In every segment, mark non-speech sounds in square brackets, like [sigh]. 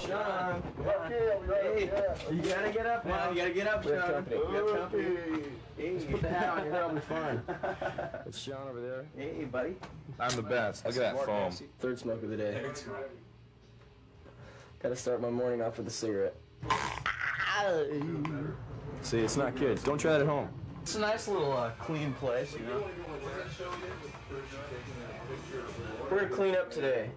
Sean. Hey, you gotta get up now. You gotta get up, Sean. We have company. Hey, Put the hat on your head, I'll be fine. [laughs] It's Sean over there. hey, buddy. I'm the best. Look at that foam. Third smoke of the day. Gotta start my morning off with a cigarette. See, it's not good. Don't try that at home. It's a nice little uh, clean place, you know. We're gonna clean up today.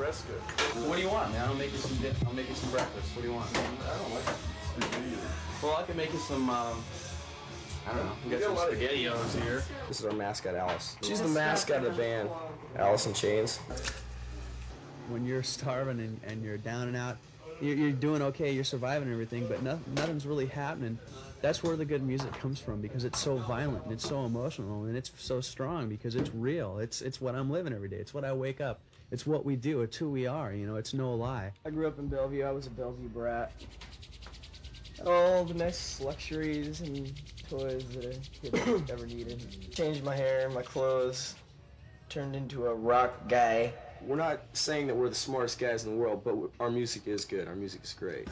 What do you want, man? I'll make you some. Di- I'll make you some breakfast. What do you want? I don't like Well, I can make you some. Um, I don't know. We got some spaghettios here. This is our mascot, Alice. She's the mascot of the band. Alice in Chains. when you're starving and, and you're down and out, you're, you're doing okay, you're surviving and everything, but no, nothing's really happening. That's where the good music comes from because it's so violent and it's so emotional and it's so strong because it's real. It's it's what I'm living every day. It's what I wake up. It's what we do. It's who we are. You know, it's no lie. I grew up in Bellevue. I was a Bellevue brat. Had all the nice luxuries and toys that a kid [coughs] ever needed. Changed my hair, my clothes, turned into a rock guy. We're not saying that we're the smartest guys in the world, but our music is good. Our music is great.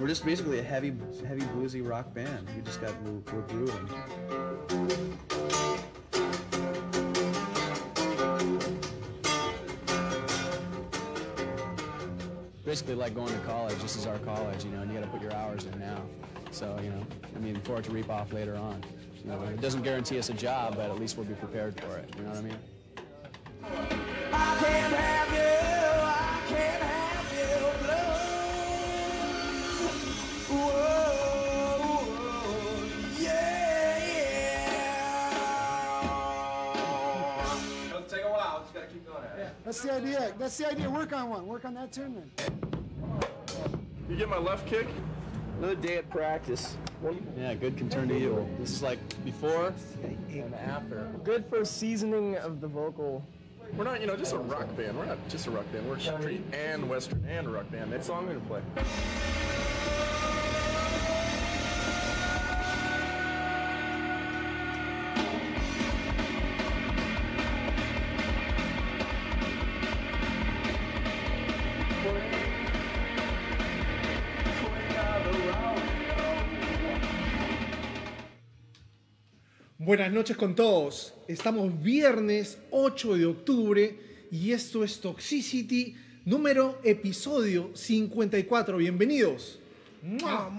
We're just basically a heavy, heavy bluesy rock band. We just got we're, we're grooving. Basically, like going to college. This is our college, you know, and you got to put your hours in now. So, you know, I mean, for it to reap off later on. You know, it doesn't guarantee us a job, but at least we'll be prepared for it. You know what I mean? I can't have you, I can't have you, blue. Whoa, whoa, yeah, yeah. It'll take a while. Just gotta keep going at it. That's the idea. That's the idea. Work on one. Work on that tune then. You get my left kick? Another day at practice. Yeah, good can turn to evil. This is like before and after. Good for seasoning of the vocal. We're not, you know, just a rock band. We're not just a rock band. We're street and western and rock band. That's all I'm gonna play. Buenas noches con todos. Estamos viernes 8 de octubre y esto es Toxicity número episodio 54. Bienvenidos. ¡Mua!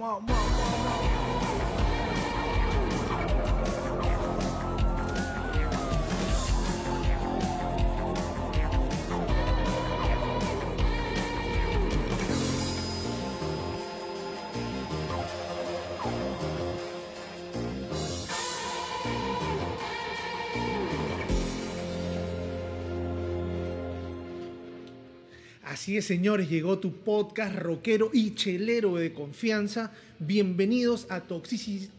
Señores, llegó tu podcast rockero y chelero de confianza. Bienvenidos a Toxicity.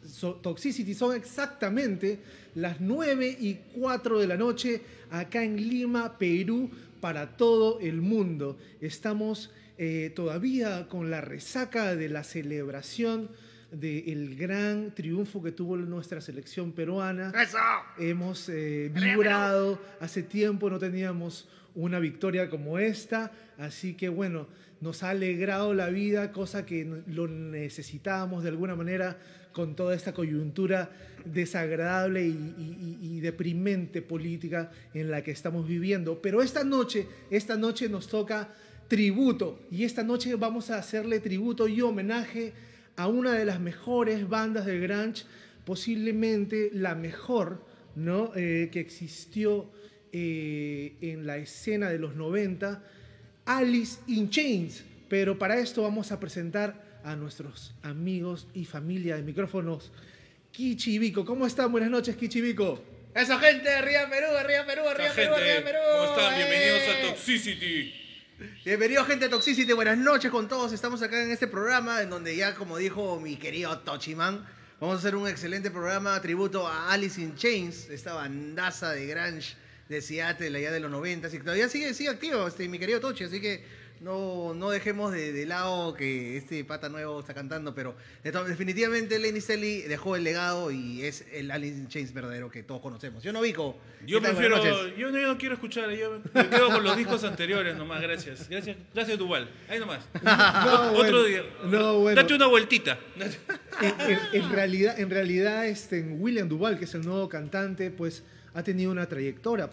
Toxicity. Son exactamente las 9 y 4 de la noche acá en Lima, Perú, para todo el mundo. Estamos eh, todavía con la resaca de la celebración del gran triunfo que tuvo nuestra selección peruana. Hemos eh, vibrado, hace tiempo no teníamos una victoria como esta, así que bueno, nos ha alegrado la vida, cosa que lo necesitábamos de alguna manera con toda esta coyuntura desagradable y, y- y- y deprimente política en la que estamos viviendo. Pero esta noche, esta noche nos toca tributo y esta noche vamos a hacerle tributo y homenaje a una de las mejores bandas de grunge, posiblemente la mejor, ¿no? Eh, que existió eh, en la escena de los 90, Alice in Chains. Pero para esto vamos a presentar a nuestros amigos y familia de micrófonos, Kichi y Vico. ¿Cómo están? Buenas noches, Kichi y Vico. Eso, gente, arriba Perú, arriba Perú, arriba Perú, arriba Perú. ¿cómo están? Bienvenidos ¡Eh! a Toxicity. Bienvenidos, gente Toxicity. Buenas noches con todos. Estamos acá en este programa en donde ya, como dijo mi querido Tochiman, vamos a hacer un excelente programa tributo a Alice in Chains, esta bandaza de grunge de Seattle allá de los 90 y todavía sigue, sigue activo, este, mi querido Tochi. Así que no, no dejemos de, de lado que este pata nuevo está cantando, pero definitivamente Lenny Stelly dejó el legado y es el Alice in Chains verdadero que todos conocemos. Yo no Vico. Yo prefiero, yo no, yo no quiero escuchar, yo me quedo con los discos anteriores nomás, gracias. Gracias, gracias Duval. Ahí nomás. [laughs] No, Otro día. no, bueno. Date una vueltita. en, en- en realidad, en realidad este, William Duval, que es el nuevo cantante, pues ha tenido una trayectoria,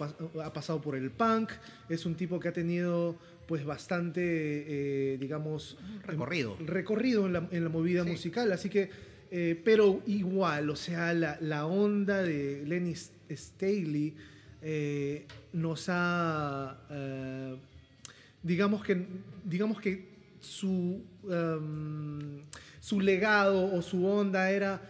ha pasado por el punk, es un tipo que ha tenido pues bastante, eh, digamos... Recorrido. em, recorrido en la, en la movida Sí. musical, así que, eh, pero igual, o sea, la, la onda de Lenny Staley eh, nos ha... eh, digamos que, digamos que su, em, su legado o su onda era,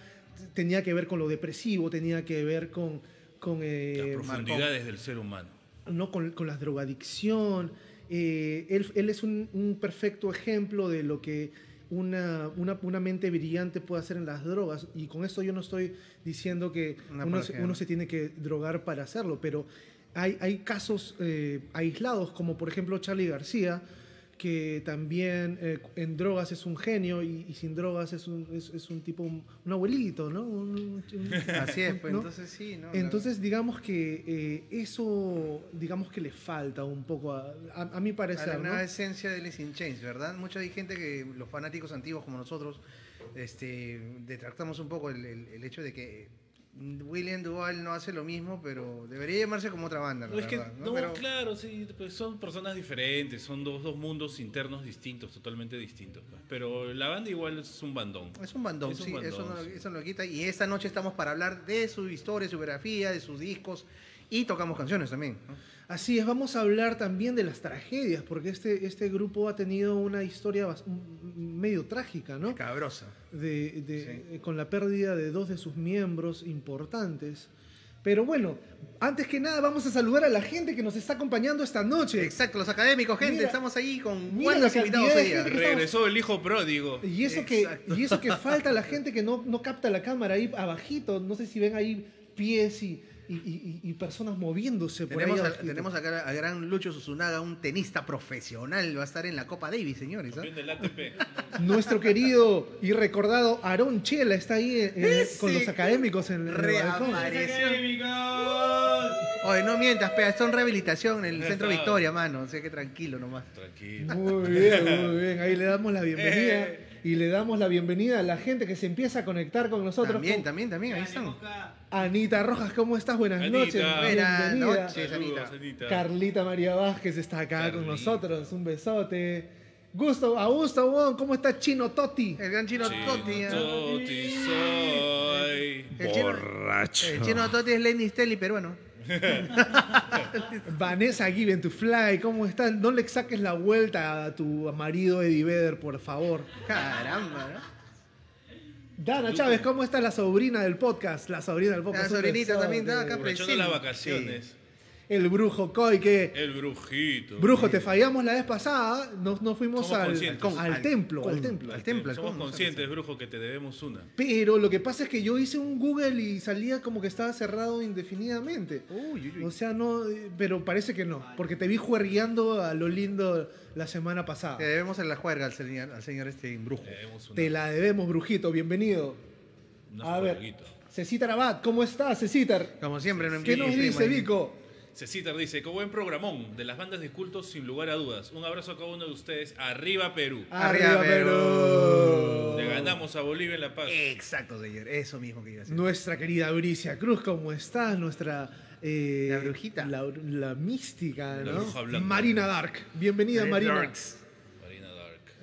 tenía que ver con lo depresivo, tenía que ver con, con, eh, Las profundidades del ser humano. ¿no? con, con la drogadicción. Eh, él, él es un, un perfecto ejemplo de lo que una, una, una mente brillante puede hacer en las drogas. Y con esto yo no estoy diciendo que uno, se tiene que drogar para hacerlo, pero hay, hay casos eh, aislados, como por ejemplo Charlie García, que también eh, en drogas es un genio y, y sin drogas es un, es, es un tipo, un, un abuelito, ¿no? Un- [laughs] Así es, pues ¿no? entonces sí, ¿no? Entonces, digamos que eh, eso, digamos que le falta un poco, a, a, a mi La, parecer, la ¿no? nueva esencia de Alice in Chains, ¿verdad? Mucha gente que, los fanáticos antiguos como nosotros, este, detractamos un poco el, el- el hecho de que William Duval no hace lo mismo, pero debería llamarse como otra banda, la es que, ¿no? no, Pero- claro, sí, pues son personas diferentes, son dos, dos mundos internos distintos, totalmente distintos. pues. Pero la banda igual es un bandón. Es un bandón, Es un sí, bandón, eso, no, sí. eso no lo quita. Y esta noche estamos para hablar de su historia, su biografía, de sus discos y tocamos canciones también. ¿no? Así es, vamos a hablar también de las tragedias, porque este, este grupo ha tenido una historia medio trágica, ¿no? Cabrosa. De, de- Sí. eh, Con la pérdida de dos de sus miembros importantes. Pero bueno, antes que nada vamos a saludar a la gente que nos está acompañando esta noche. Exacto, los académicos, gente, Mira, estamos ahí con buenos invitados que- estamos- Regresó el hijo pródigo. Y eso, que, y eso que [laughs] falta la gente que no, no capta la cámara ahí abajito. No sé si ven ahí pies y, y- y- y personas moviéndose por Tenemos, ahí a- tenemos acá al gran Lucho Susunaga, un tenista profesional, va a estar en la Copa Davis, señores. Campeón del ATP. [laughs] Nuestro querido y recordado Aarón Chela está ahí eh, eh, con los académicos en, el reapareció. Oye, no mientas, pea, son rehabilitación en el Centro Victoria, mano. O sea que tranquilo nomás. Tranquilo. Muy bien, muy bien. Ahí le damos la [laughs] bienvenida. Y le damos la bienvenida a la gente que se empieza a conectar con nosotros. También, Con también, también, ahí están. Anita Rojas, ¿cómo estás? Buenas Anita. noches. Buenas Bienvenida. noches. Saludos, Anita. Anita. Carlita María Vázquez está acá con nosotros. Un besote. Gusto, Augusto, Wong, ¿cómo está Chino Toti? El gran chino Totti. ¿ah? Toti soy El chino- Borracho. El chino Totti es Lenny Stelly peruano. [laughs] Vanessa Given to Fly, ¿cómo están? No le saques la vuelta a tu marido Eddie Vedder, por favor. Caramba, ¿no? Dana Chávez, ¿cómo está la sobrina del podcast? La sobrina del podcast. La sobrinita también está acá Aprovechando las vacaciones. El brujo Coy, que... El brujito. Brujo, te fallamos la vez pasada, nos, nos fuimos Somos al, conscientes. al Al- templo, al con- templo. al templo. al Somos con- conscientes, brujo, que te debemos una. Pero lo que pasa es que yo hice un Google y salía como que estaba cerrado indefinidamente. Uy, uy, uy. O sea, no, eh, pero parece que no, porque te vi juergueando a lo lindo la semana pasada. Le debemos en la juerga al señor, al señor este brujo. Te debemos una. Te la debemos, brujito, bienvenido. una A ver, juerguita. Cecitar Abad, ¿cómo estás, Cecitar? Como siempre, no ¿Qué nos dice, Vico? Cecitar dice, qué buen programón de las bandas de cultos sin lugar a dudas. Un abrazo a cada uno de ustedes. Arriba Perú. Arriba, Perú. Le ganamos a Bolivia en La Paz. Exacto, señor. Eso mismo que iba a decir. Nuestra querida Bricia Cruz, ¿cómo estás? Nuestra... eh, La brujita. La, la mística, La ¿no? Marina Dark. Bienvenida, Marina. Darks.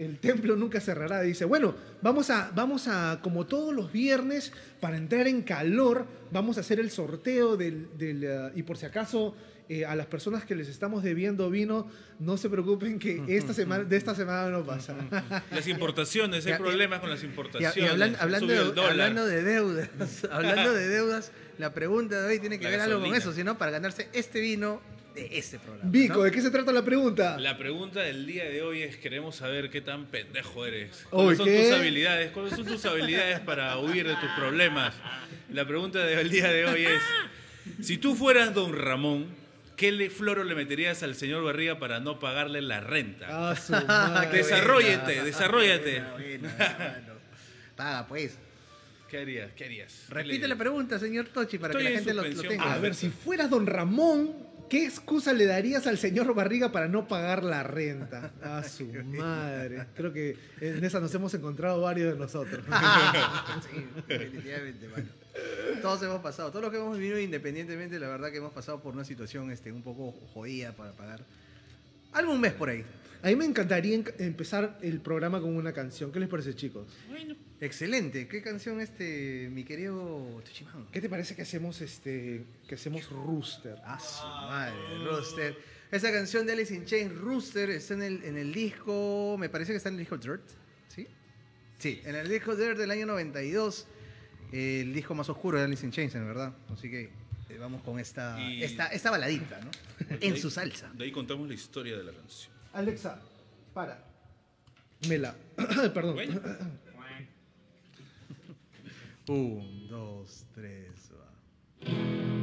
El templo nunca cerrará, dice. Bueno, vamos a, vamos a, como todos los viernes, para entrar en calor, vamos a hacer el sorteo del, del, eh, y por si acaso eh, a las personas que les estamos debiendo vino, no se preocupen que esta semana, de esta semana no pasa. Las importaciones, hay problemas con las importaciones. y hablan- hablando, de, hablando de deudas, [laughs] hablando de deudas, la pregunta de hoy tiene que La ver algo con eso, sino para ganarse este vino de este programa. Vico, ¿no? ¿de qué se trata la pregunta? La pregunta del día de hoy es, queremos saber qué tan pendejo eres. ¿Cuáles son ¿qué? tus habilidades? ¿Cuáles son tus habilidades para huir de tus problemas? La pregunta del día de hoy es, si tú fueras don Ramón, ¿qué le, floro le meterías al señor Barriga para no pagarle la renta? Ah, su madre. [laughs] Desarrollate, desarrollate. Paga, pues. ¿Qué harías? ¿Qué harías? ¿Qué Repite la pregunta, señor Tochi, para Estoy que la en gente lo, tenga. A ver, si fueras don Ramón, ¿qué excusa le darías al señor Barriga para no pagar la renta? A su madre. Creo que en esa nos hemos encontrado varios de nosotros. [laughs] sí, definitivamente, mano. Todos hemos pasado, todos los que hemos vivido independientemente, la verdad que hemos pasado por una situación este, un poco jodida para pagar. Algún mes por ahí. A mí me encantaría en- empezar el programa con una canción. ¿Qué les parece, chicos? Excelente. ¿Qué canción este, mi querido Tuchimán? ¿Qué te parece que hacemos este que hacemos Rooster? Ah, su madre, Rooster. Esa canción de Alice in Chains, Rooster, está en el, en el disco, me parece que está en el disco Dirt, ¿sí? Sí, en el disco Dirt del año 92, el disco más oscuro de Alice in Chains, en verdad. Así que eh, vamos con esta, Y- esta, esta baladita, ¿no? En ahí- su salsa. De ahí contamos la historia de la canción. Alexa, para. Mela. [coughs] Perdón. Bueno. [coughs] Un, dos, tres, va.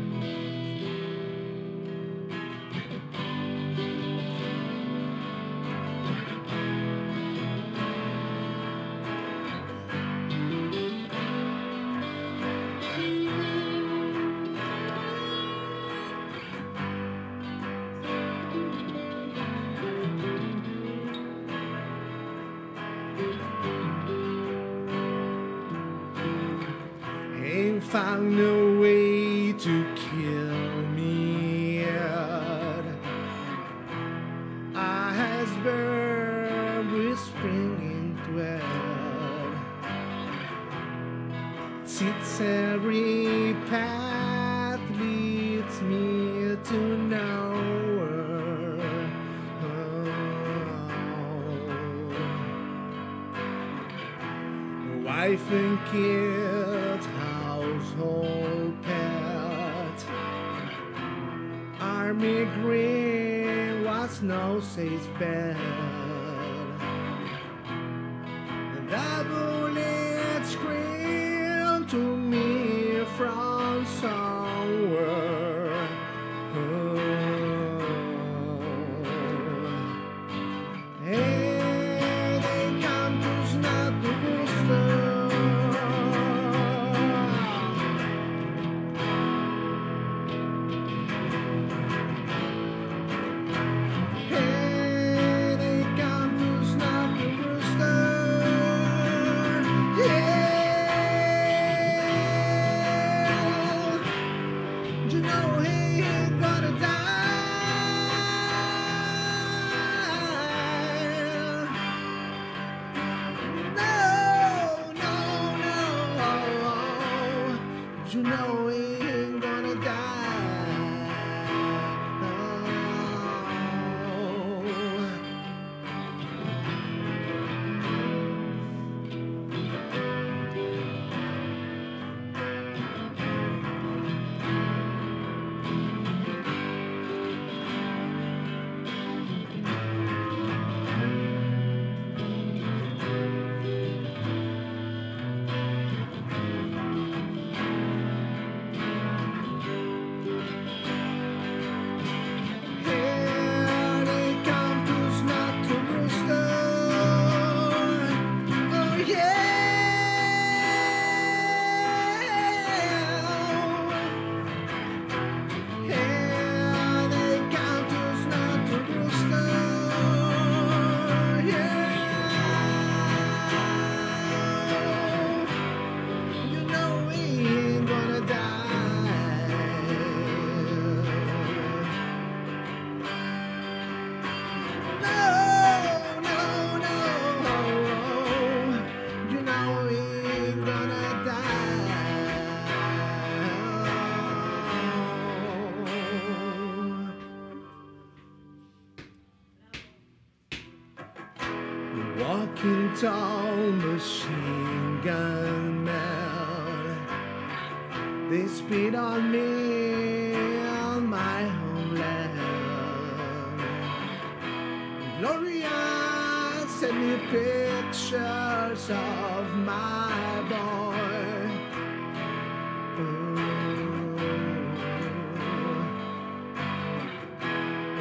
Found no way to kill me yet. I has burned with springing thread. Its every path leads me to nowhere. Wife and kids, me green, what snow says best. Tall machine gun man. They spit on me on my homeland. Gloria sent me pictures of my boy.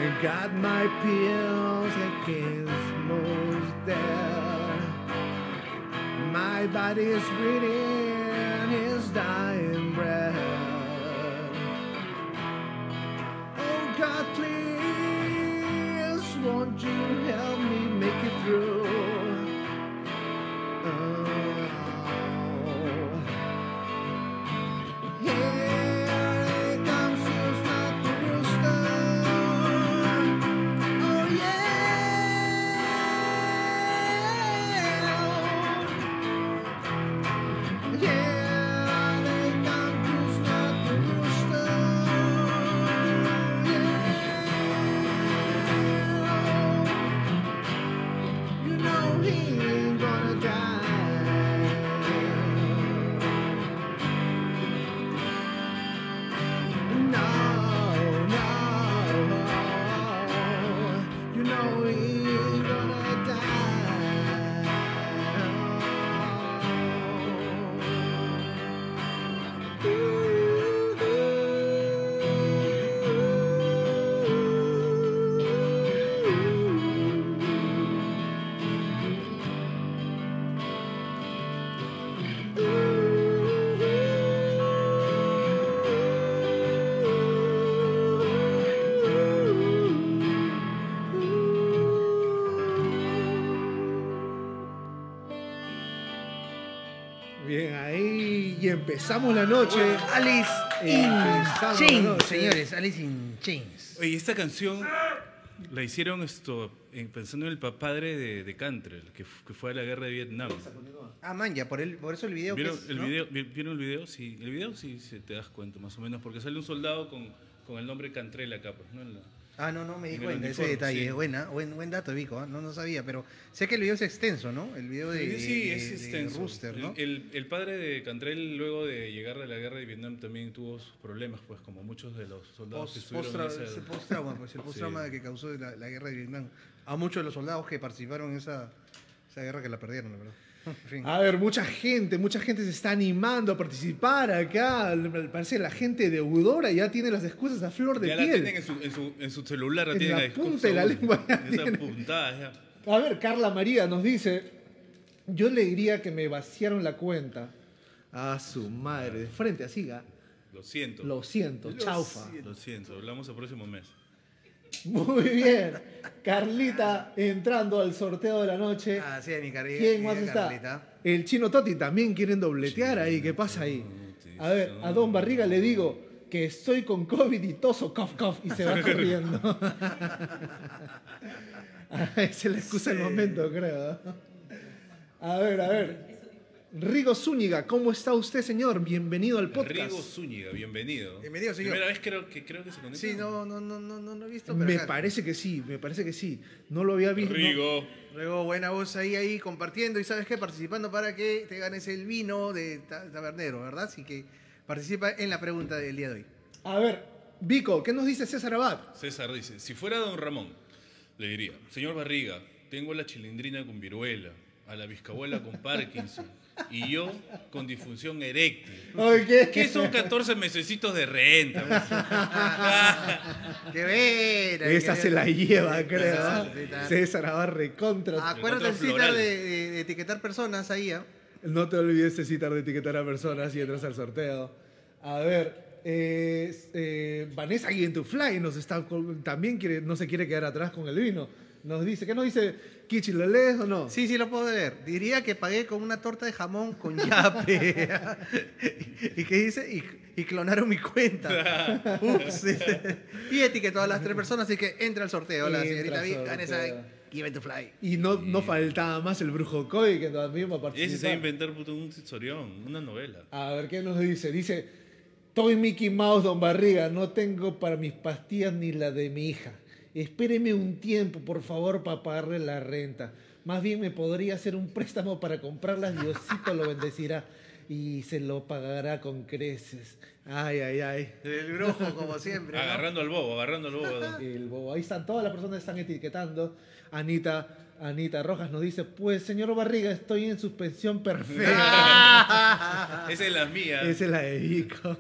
And got my pills against most death my body is breathing, is dying. Empezamos la noche. Alice in Empezamos la Chains, noche. señores. Alice in Chains. Oye, esta canción la hicieron esto en- pensando en el padre de, de Cantrell, que, fu- que fue a la guerra de Vietnam. Ah, man, ya, por, el, por eso el video que ¿Vieron es, el, ¿no? video, vi- ¿Vieron el video? Sí, el video sí, sí te das cuenta más o menos, porque sale un soldado con, con el nombre Cantrell acá, pues, ¿no? En la- Ah, no, no me di cuenta ese detalle. sí. Buena, buen, buen dato, Vico. ¿ah? No, no sabía, pero sé que el video es extenso, ¿no? El video de, Sí, de- es de extenso. Rooster, ¿no? El, padre de Cantrell, luego de llegar de la guerra de Vietnam, también tuvo problemas, pues, como muchos de los soldados que Post- estuvieron postra- en esa- post-trauma, pues el [laughs] post-trauma Sí. que causó la, la guerra de Vietnam. A muchos de los soldados que participaron en esa, esa guerra que la perdieron, la verdad. Fin. A ver, mucha gente, mucha gente se está animando a participar acá. Parece que la gente deudora ya tiene las excusas a flor de Ya la piel. tienen en su, en su, en su celular, la En la ahí, punta de la lengua ya tiene. ya. A ver, Carla María nos dice, yo le diría que me vaciaron la cuenta. A su madre, de frente así, ¿ah? Lo siento. Lo siento, Lo chaufa. siento. Lo siento, hablamos el próximo mes. Muy bien. Carlita entrando al sorteo de la noche. Ah, sí, mi cari- ¿Quién más está? Carlita. El chino Toti también quieren dobletear ahí. ¿Qué pasa ahí? A ver, a Don Barriga le digo que estoy con COVID y toso, cough, cough, y se va [laughs] corriendo. [laughs] Ah, Esa es la excusa del momento, creo. A ver, a ver. Rigo Zúñiga, ¿cómo está usted, señor? Bienvenido al podcast. Rigo Zúñiga, bienvenido. Bienvenido, señor. Primera vez creo que, creo que se conecta. Sí, no, no, no, no, no lo he visto, pero Me acá. parece que sí, me parece que sí. No lo había visto. no- Rigo. Luego, buena voz ahí, ahí, compartiendo y ¿sabes qué? Participando para que te ganes el vino de ta- tabernero, ¿verdad? Así que participa en la pregunta del día de hoy. A ver, Vico, ¿qué nos dice César Abad? César dice, si fuera don Ramón, le diría, señor Barriga, tengo la chilindrina con viruela, a la bizcabuela con Parkinson y yo con disfunción eréctil. Ok. ¿Qué son 14 mesecitos de renta? [laughs] ¡Qué buena! Esa qué se la lleva, creo. ¿ah? César Abad recontra. Acuérdate, Encontró Citar, floral. de, de- de etiquetar personas ahí, ¿ah? No te olvides de citar de etiquetar a personas y entras al sorteo. A ver, eh, eh, Vanessa to Fly nos está, también quiere, no se quiere quedar atrás con el vino. Nos dice, ¿qué nos dice? Kichi, ¿lo lees o no? Sí, sí, lo puedo leer. Diría que pagué con una torta de jamón con yape. [laughs] ¿Y qué dice? Y, y clonaron mi cuenta. [laughs] Ups. [laughs] y etiquetó a las tres personas, así que entra al sorteo. La señorita al Vi- sorteo. Vanessa Give to Fly. Y no, no faltaba más el brujo Coy que también va a Y ese se va a participar. inventar puto, un historión, una novela. A ver, ¿qué nos dice? Dice, Toy Mickey Mouse, don Barriga, no tengo para mis pastillas ni la de mi hija. Espéreme un tiempo, por favor, para pagarle la renta. Más bien me podría hacer un préstamo para comprarlas, Diosito lo bendecirá y se lo pagará con creces. Ay, ay, ay. El brujo, como siempre. ¿no? Agarrando al bobo, agarrando al bobo. [laughs] El bobo. Ahí están, todas las personas que están etiquetando. Anita, Anita Rojas nos dice, pues señor Barriga, estoy en suspensión perfecta. [laughs] Esa es la mía. Esa es la de Vico.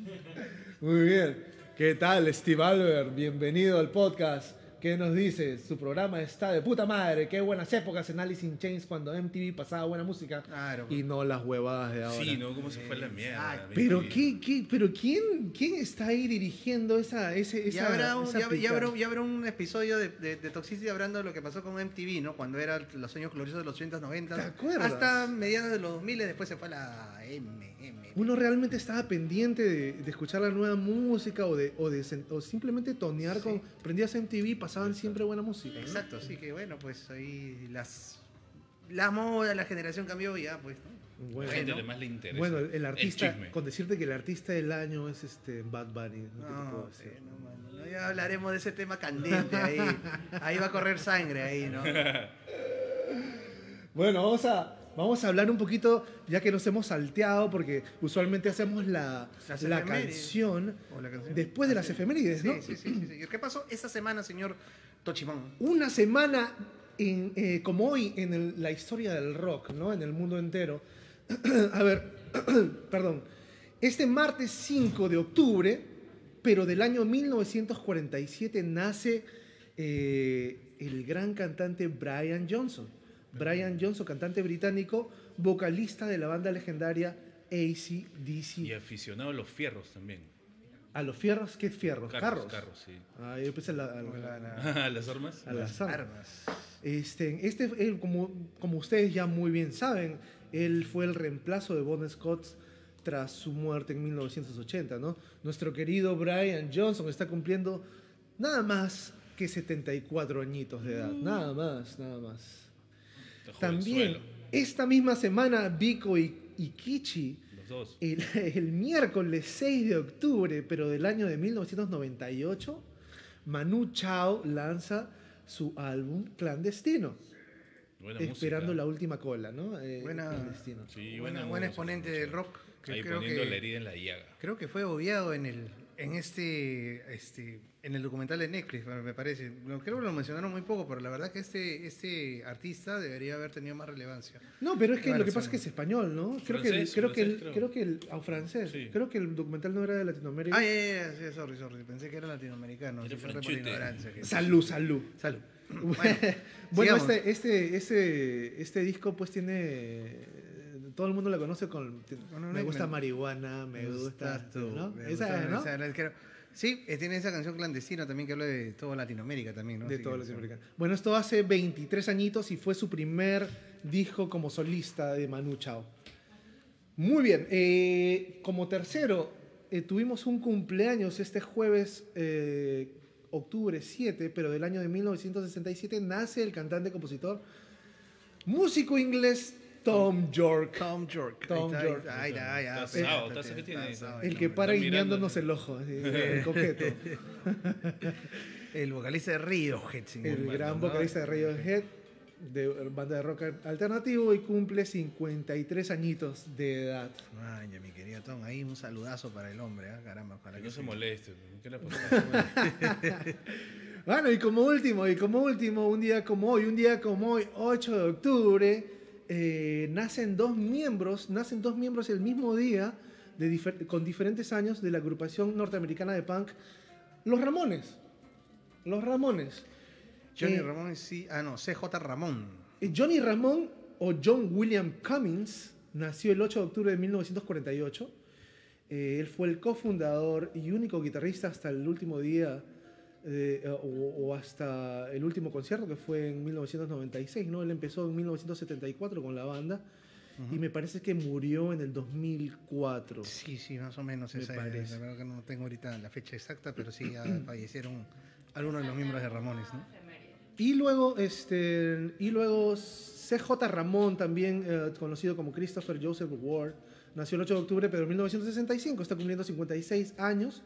[laughs] Muy bien. ¿Qué tal, Steve Albert? Bienvenido al podcast. ¿Qué nos dice? Su programa está de puta madre. Qué buenas épocas en Alice in Chains cuando MTV pasaba buena música Claro. y no las huevadas de ahora. Sí, ¿no? ¿Cómo se fue la mierda? Pero, MTV. ¿qué, qué, pero ¿quién, ¿quién está ahí dirigiendo esa, ese, esa, Ya habrá, un, esa ya, habrá, ya habrá un episodio de, de, de Toxicity hablando de lo que pasó con MTV, ¿no? Cuando eran los años gloriosos de los 80s, 90s. ¿Te acuerdas? Hasta mediados de los 2000 después se fue a la M, M. Uno realmente estaba pendiente de, de escuchar la nueva música o de, o de o simplemente tonear con. Prendías MTV y pasaban siempre buena música. ¿no? Exacto, sí que bueno, pues ahí las la moda, la generación cambió y ya, pues. ¿no? Bueno, La gente ¿no? le más le interesa. Bueno, el, el artista, con decirte que el artista del año es este Bad Bunny. ¿no? ¿Qué te puedo No, decir? sí, no, mano, no, ya hablaremos de ese tema candente ahí. Ahí va a correr sangre ahí, ¿no? [laughs] Bueno, vamos a, vamos a hablar un poquito, ya que nos hemos salteado, porque usualmente hacemos la, la canción O la canción. después de Ah, las sí. efemérides, Sí, ¿no? sí, sí, sí, sí. ¿Qué pasó esta semana, señor Tochimón? Una semana en, eh, como hoy en el- la historia del rock, ¿no? En el mundo entero. [clears throat] a ver, [clears throat] perdón. Este martes 5 de octubre, pero del año 1947, nace eh, el gran cantante Brian Johnson. Brian Johnson, cantante británico, vocalista de la banda legendaria AC/DC. Y aficionado a los fierros también. ¿A los fierros? ¿Qué fierros? Carros, ¿Carros? carros, sí. Ah, yo pensé a la- a la- [laughs] ¿A las armas? a las armas. Armas. Este, este él, como, como ustedes ya muy bien saben, él fue el reemplazo de Bon Scott tras su muerte en 1980, ¿no? Nuestro querido Brian Johnson está cumpliendo nada más que 74 añitos de edad, nada más, nada más. También, esta misma semana, Vico y, y Kichi, Los dos. el, [laughs] el miércoles 6 de octubre, pero del año de 1998, Manu Chao lanza su álbum Clandestino, Buena esperando música. la última cola, ¿no? Eh, Buena- Clandestino. Sí, Buena, exponente del rock. Que Ahí creo poniendo que, la herida en la llaga. creo que fue obviado en el en este este en el documental de Netflix, me parece. Creo que lo mencionaron muy poco, pero la verdad que este este artista debería haber tenido más relevancia. No, pero es que lo que pasa es que es español, ¿no? Creo que, el- Francés, creo que, el, francés, creo creo. que el, francés. Sí. Creo que el documental no era de Latinoamérica. Ah, ya, ya, ya, sí, sorry, sorry. Pensé que era latinoamericano. Era que- Salud, salud. Salud. [laughs] [laughs] Bueno, sigamos. este, este, este, este disco pues tiene... Todo el mundo lo conoce con... Me gusta me- marihuana, me, gusta... tú, ¿no? me Esa gusta- ¿no? esa Sí, eh, tiene esa canción clandestina también que habla de toda Latinoamérica también, ¿no? De Así todo que- Latinoamérica. Bueno, esto hace 23 añitos y fue su primer disco como solista de Manu Chao. Muy bien. eh, como tercero, eh, tuvimos un cumpleaños este jueves, eh, octubre 7, pero del año de 1967, nace el cantante, compositor, músico inglés Tom York. Tom York. Tom York. Ahí está, ahí está. Está ahí asado, está, está- ¿qué está tiene? asado, El que para guiñándonos el ojo, así, [laughs] el coqueto. [laughs] El vocalista de Radiohead. sin el gran vocalista de Radiohead, de banda de rock alternativo y cumple 53 añitos de edad. Ay, mi querido Tom, ahí un saludazo para el hombre, ¿ah? caramba. Para Que que no se moleste. ¿Qué le pasa? [laughs] Bueno, y como último, y como último, un día como hoy, un día como hoy, 8 de octubre, eh, nacen dos miembros, nacen dos miembros el mismo día, de difer- con diferentes años, de la agrupación norteamericana de punk, Los Ramones. Los Ramones. Johnny Eh, Ramón, sí. Ah, no, CJ Ramón. Eh, Johnny Ramón o John William Cummings nació el 8 de octubre de 1948. Eh, él fue el cofundador y único guitarrista hasta el último día eh, o, o hasta el último concierto que fue en 1996. ¿no? Él empezó en 1974 con la banda y me parece que murió en el 2004. Sí, sí, más o menos Me esa parece. es. La verdad que no tengo ahorita la fecha exacta, pero sí, ya [clears throat] fallecieron algunos de los miembros de Ramones, ¿no? Y luego, este, y luego CJ Ramón, también eh, conocido como Christopher Joseph Ward, nació el 8 de octubre, pero en 1965, está cumpliendo 56 años,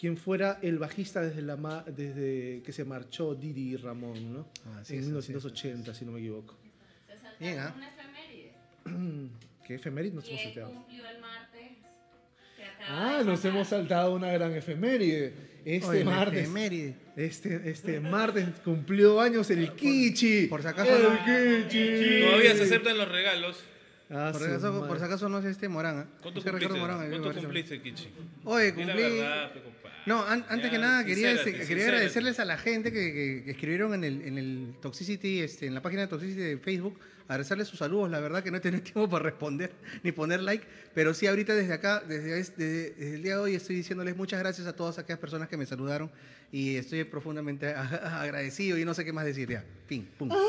quien fuera el bajista desde, la ma- desde que se marchó Didi Ramón, ¿no? Ah, sí, en sí, 1980, si no me equivoco. Se saltaron Bien, ¿ah? una efeméride. [clears throat] ¿Qué efeméride nos hemos ¿Quién saltado? cumplió el martes? Ah, nos hemos saltado una gran efeméride. Este Oye, la martes. efeméride. Este, este martes cumplió años el Kichi. por si acaso el no- Kichi. Todavía se acaban los regalos. Ah, Por acaso, por si acaso no es este Morán, ¿ah? ¿Cuánto cumpliste? Morán, ¿Cuánto cumpliste, Kichi? Oye, la cumplí verdad, compadre. No, an- antes Ya, que nada quería, sincérate, quería sincérate. agradecerles a la gente que, que- que escribieron en el, en el Toxicity, este, en la página de Toxicity de Facebook, agradecerles sus saludos. La verdad que no he tenido [laughs] tiempo para responder ni poner like, pero sí ahorita desde acá, desde, es- desde- desde el día de hoy estoy diciéndoles muchas gracias a todas aquellas personas que me saludaron y estoy profundamente [laughs] agradecido y no sé qué más decir ya. Fin, pum. [laughs]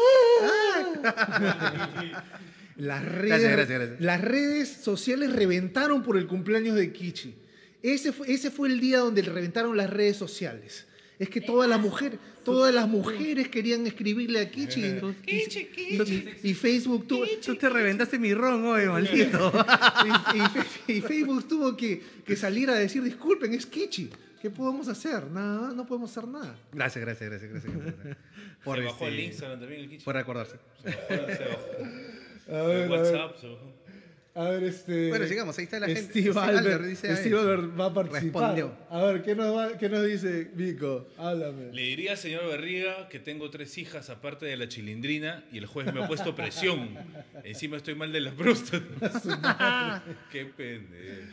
Las redes, Gracias, gracias, gracias. las redes sociales reventaron por el cumpleaños de Kichi. Ese fue, ese fue el día donde le reventaron las redes sociales. Es que todas las mujeres, todas las mujeres querían escribirle a Kichi. y, y- y Facebook tuvo, Tú te reventaste mi ron hoy, maldito. [laughs] y, y- y Facebook tuvo que, que salir a decir, disculpen, es Kichi. ¿Qué podemos hacer? Nada, no podemos hacer nada. Gracias, gracias, gracias, gracias. [laughs] gracias. Por, se bajó este, el Instagram también, el Kichi. por acordarse. Se bajó, se bajó. A ver, El a ver. WhatsApp se bajó. A ver, este. Bueno, sigamos, ahí está la gente. Steve Albert, Albert dice, Steve "Ay, Albert va a participar. respondió". A ver, ¿qué nos, va- qué nos dice Vico? Háblame. Le diría al señor Barriga que tengo tres hijas aparte de la chilindrina y el juez me ha puesto presión. [laughs] Encima estoy mal de la próstata. [laughs] Qué pendejo.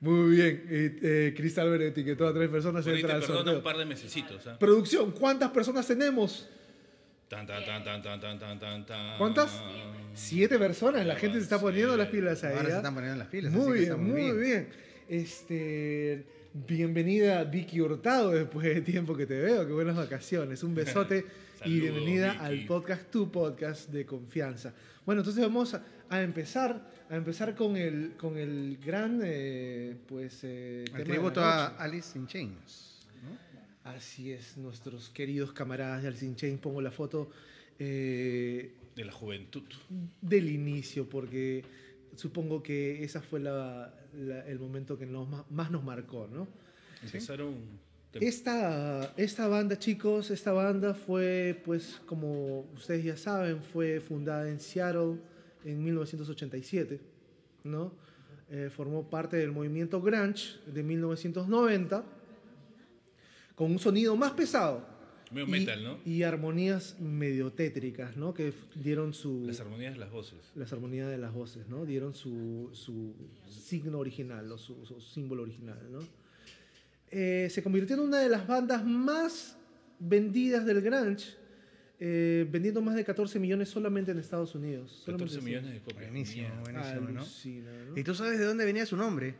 Muy bien. Eh, eh, Chris Albert etiquetó a tres personas Por ahí te perdona un par de mesecitos. ¿ah? Producción, ¿cuántas personas tenemos? Tan, tan, tan, tan, tan, tan, tan, tan, tan. ¿Cuántas? Siete personas. La gente se está poniendo las pilas ahí. Ahora se ¿ah? están poniendo las pilas. Muy bien, muy bien. Este, bienvenida Vicky Hurtado después de tiempo que te veo. Qué buenas vacaciones. Un besote [laughs] y bienvenida Vicky. al podcast, tu podcast de confianza. Bueno, entonces vamos a, a empezar, a empezar con el, con el gran, eh, pues, eh, El tema de tributo a. Alice in Chains. Así es, nuestros queridos camaradas de Alice in Chains. Pongo la foto. eh, De la juventud. del inicio, porque supongo que esa fue la, la- el momento que nos, más nos marcó, ¿no? Empezaron. Esta, esta banda, chicos, esta banda fue, pues, como ustedes ya saben, fue fundada en Seattle en 1987, ¿no? Eh, formó parte del movimiento grunge de 1990, con un sonido más pesado. Medio y- metal, ¿no? Y armonías medio tétricas, ¿no? Que dieron su Las armonías de las voces. las armonías de las voces, ¿no? Dieron su, su signo original o su, su símbolo original, ¿no? Eh, se convirtió en una de las bandas más vendidas del grunge, eh, vendiendo más de 14 millones solamente en Estados Unidos. 14 Solamente millones de copias. Buenísimo, buenísimo, ¿no? Alucina, ¿no? ¿Y tú sabes de dónde venía su nombre?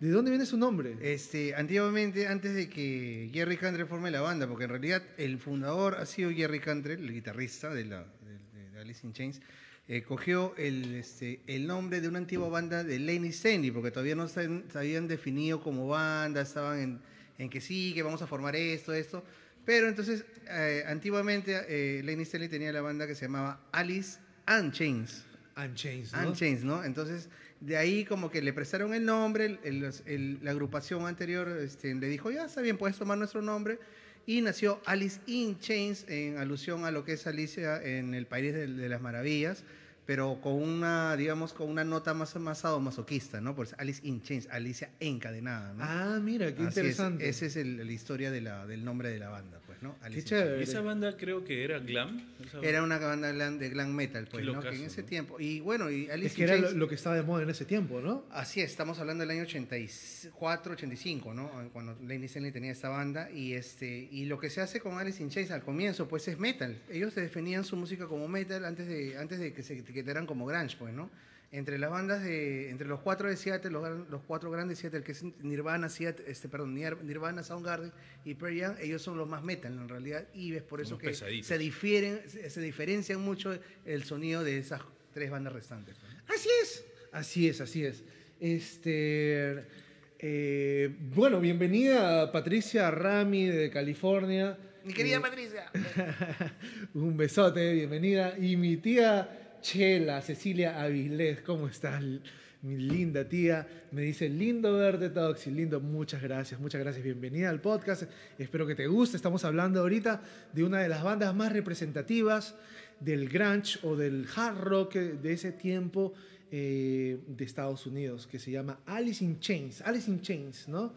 ¿De dónde viene su nombre? Este, antiguamente, antes de que Jerry Cantrell forme la banda, porque en realidad el fundador ha sido Jerry Cantrell, el guitarrista de, la, de, de Alice in Chains, eh, cogió el, este, el nombre de una antigua banda de Lenny Stanley, porque todavía no se, se habían definido como banda, estaban en, en que sí, que vamos a formar esto, esto. Pero entonces, eh, antiguamente, eh, Lenny Stanley tenía la banda que se llamaba Alice and Chains. Unchained, ¿no? Unchained, ¿no? Entonces, de ahí como que le prestaron el nombre, el- el- la agrupación anterior este, le dijo, ya está bien, puedes tomar nuestro nombre. Y nació Alice in Chains en alusión a lo que es Alicia en el País de, de las Maravillas, pero con una, digamos, con una nota más, más sadomasoquista, ¿no? Por eso Alice in Chains, Alicia encadenada, ¿no? Ah, mira, qué Así es, interesante. Esa es el- la historia de la, del nombre de la banda, pues, ¿no? Chévere. Esa banda creo que era glam. Esa- Era una banda glam- de glam metal, pues, ¿no? Que en ese ¿no? tiempo. Y bueno, y Alice Es que in era lo, Chains- lo que estaba de moda en ese tiempo, ¿no? Así es, estamos hablando del año 84, 85, ¿no? Cuando Lenny Stanley tenía esta banda y este y lo que se hace con Alice in Chains al comienzo pues es metal. Ellos definían su música como metal antes de antes de que se etiquetaran como grunge, pues, ¿no? Entre las bandas de entre los cuatro de Seattle, los, los cuatro grandes de Seattle que es Nirvana, Seattle, este perdón, Nir- Nirvana, Soundgarden y Pearl Jam, ellos son los más metal en realidad y es por eso que pesaditos. se difieren se, se diferencian mucho el sonido de esas tres bandas restantes. ¿no? Así es. Así es, así es. Este, eh, bueno, bienvenida Patricia Rami de California. Mi querida Eh, Patricia. [laughs] Un besote, bienvenida. Y mi tía Chela, Cecilia Avilés, ¿cómo estás? Mi linda tía, me dice, lindo verte, Toxi, lindo, muchas gracias, muchas gracias, bienvenida al podcast, espero que te guste, estamos hablando ahorita de una de las bandas más representativas del grunge o del hard rock de ese tiempo eh, de Estados Unidos, que se llama Alice in Chains, Alice in Chains, ¿no?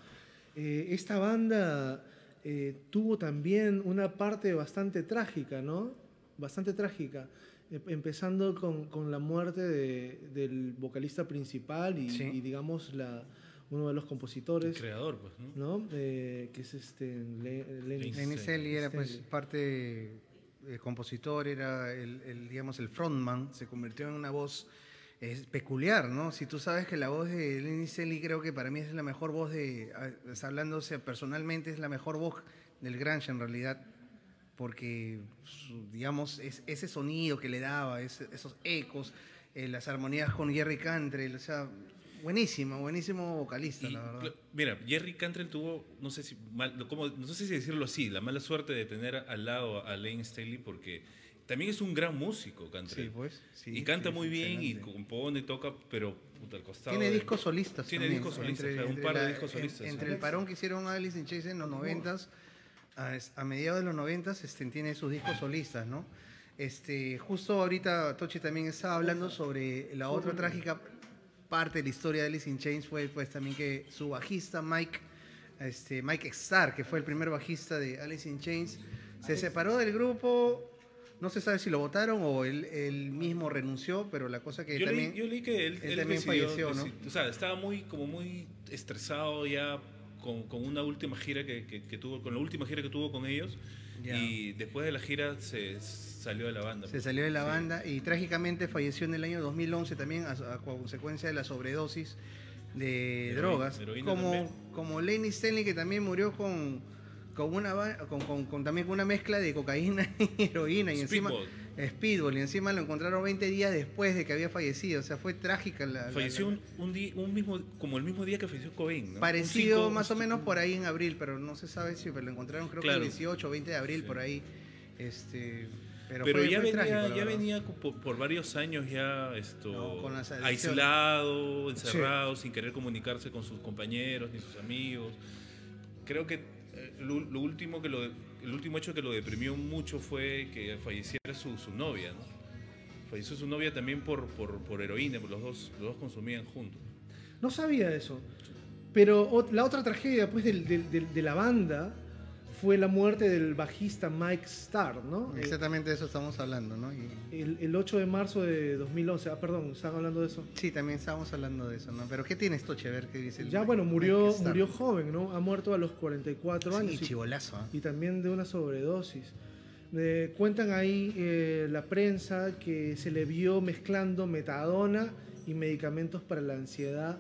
Eh, esta banda eh, tuvo también una parte bastante trágica, ¿no? Bastante trágica. Em- Empezando con, con la muerte de- del vocalista principal y, Sí. y, digamos, la, uno de los compositores. El creador, pues, ¿no? ¿no? Eh, que es este Le- Lenny, era pues parte eh, compositor, era el, el, digamos el frontman, se convirtió en una voz es peculiar, ¿no? Si tú sabes que la voz de Lenny Stanley creo que para mí es la mejor voz de, es hablándose personalmente, es la mejor voz del grunge en realidad, porque, su- digamos, es, ese sonido que le daba, ese- esos ecos, eh, las armonías con Jerry Cantrell, o sea, buenísimo, buenísimo vocalista, Y, la verdad. mira, Jerry Cantrell tuvo, no sé si mal- cómo- no sé si decirlo así, la mala suerte de tener al lado a Lane Staley porque también es un gran músico, Cantrell. Sí, pues, sí, y canta sí, muy es bien y compone, toca, pero puta, al costado. Tiene de- discos solistas. Tiene también, discos solistas, entre- claro, un entre par de la- discos en- solistas. Entre sí. el parón que hicieron Alice in Chains en los noventas, a, a mediados de los noventas, este, tiene sus discos solistas, ¿no? Este, justo ahorita Tochi también estaba hablando sobre la otra trágica parte de la historia de Alice in Chains fue pues también que su bajista Mike, este, Mike Starr, que fue el primer bajista de Alice in Chains, se separó del grupo. No se sabe si lo votaron o él, él mismo renunció, pero la cosa que yo, también leí, yo leí que él, él él también decidió falleció, ¿no? O sea, estaba muy, como muy estresado ya con, con una última gira que, que- que tuvo, con la última gira que tuvo con ellos. Ya. Y después de la gira se salió de la banda. Se salió de la banda y trágicamente falleció en el año 2011 también a, a consecuencia de la sobredosis de Heroína- drogas. heroína como, también. como Lenny Stanley que también murió con, con una con, con- con también con una mezcla de cocaína [laughs] y heroína y Speedball. encima Speedball y encima lo encontraron 20 días después de que había fallecido, o sea, fue trágica la, Falleció la- un, un, día, un mismo, como el mismo día que falleció Cobain. ¿no? parecido cinco- más o menos por ahí en abril, pero no se sabe si pero lo encontraron creo Claro. que el 18 o 20 de abril por ahí. Este, pero, Pero, fue- ya fue venía, trágico, ya por, por varios años ya esto No, aislado, encerrado, sin querer comunicarse con sus compañeros ni sus amigos. Creo que eh, lo, lo último que lo el último hecho que lo deprimió mucho fue que falleciera su, su novia, ¿no? Falleció su novia también por, por, heroína, porque los dos, los dos consumían juntos. No sabía eso. Pero la otra tragedia pues, del- de la banda fue la muerte del bajista Mike Starr, ¿no? Exactamente de eso estamos hablando, ¿no? Y- El, el 8 de marzo de 2011. Ah, perdón, ¿están hablando de eso? sí, también estábamos hablando de eso, ¿no? Pero ¿qué tiene esto, ver ¿Qué dice el Ya, Mike- bueno, murió, Mike murió joven, ¿no? Ha muerto a los 44 Sí, años. chibolazo, ¿ah? y también de una sobredosis. Eh, cuentan ahí eh, la prensa que se le vio mezclando metadona y medicamentos para la ansiedad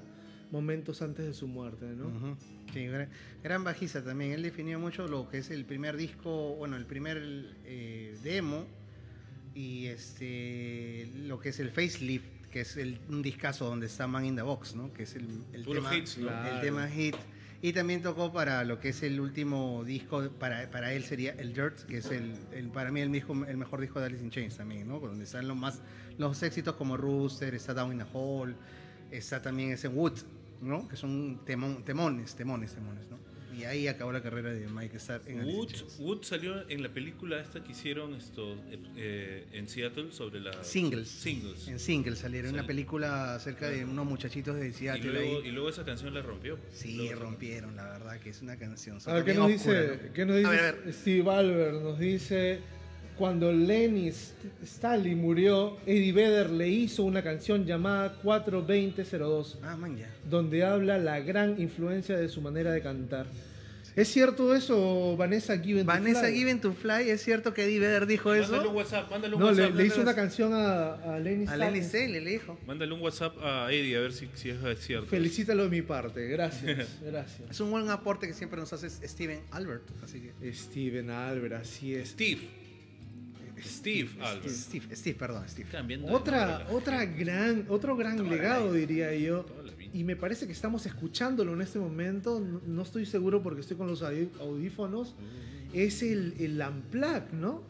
momentos antes de su muerte, ¿no? Ujú. Sí, gran, gran bajista también. Él definió mucho lo que es el primer disco, bueno, el primer eh, demo y este lo que es el facelift, que es el, un discazo donde está Man in the Box, ¿no? Que es el, el tema, hits, ¿no? el Claro. tema hit. Y también tocó para lo que es el último disco, para, para él sería el Dirt, que es el, el- para mí el, mismo- el mejor disco de Alice in Chains también, ¿no? Donde están los más los éxitos como Rooster, está Down in the Hole, está también ese Wood, ¿no? Que son temon- temones, temones, temones, ¿no? Y ahí acabó la carrera de Mike Starr en Wood. Wood salió en la película esta que hicieron esto, eh, en Seattle sobre la Singles. singles. En Singles salieron, Sal- una película acerca de unos muchachitos de Y Seattle luego, ahí. y luego esa canción la rompió. Sí, Luego- rompieron, la verdad, que es una canción. A ver, ¿qué nos oscura, dice, ¿no? ¿qué nos dice A ver, a ver. Steve Albert? Nos dice, cuando Lenny St- Stanley murió, Eddie Vedder le hizo una canción llamada 42002, Ah, man, ya. donde habla la gran influencia de su manera de cantar. ¿Es cierto eso, Vanessa Given? to Vanessa Fly? Given to Fly, ¿es cierto que Eddie Vedder dijo Mándale un eso? WhatsApp, mándale un No, le, WhatsApp. le hizo una canción a, a Lenny A Lenny Stanley. Stanley le dijo. Mándale un WhatsApp a Eddie a ver si, si es cierto. Felicítalo de mi parte, [laughs] gracias, gracias. Es un buen aporte que siempre nos hace Steven Albert. Así que. Steven Albert, así es. Steve. Steve Albert. Steve, Steve, perdón, Steve. Otra, otra gran, otro gran legado, diría yo. Toda. Y me parece que estamos escuchándolo en este momento. No, no estoy seguro porque estoy con los audífonos. Es el, el Unplugged, ¿no?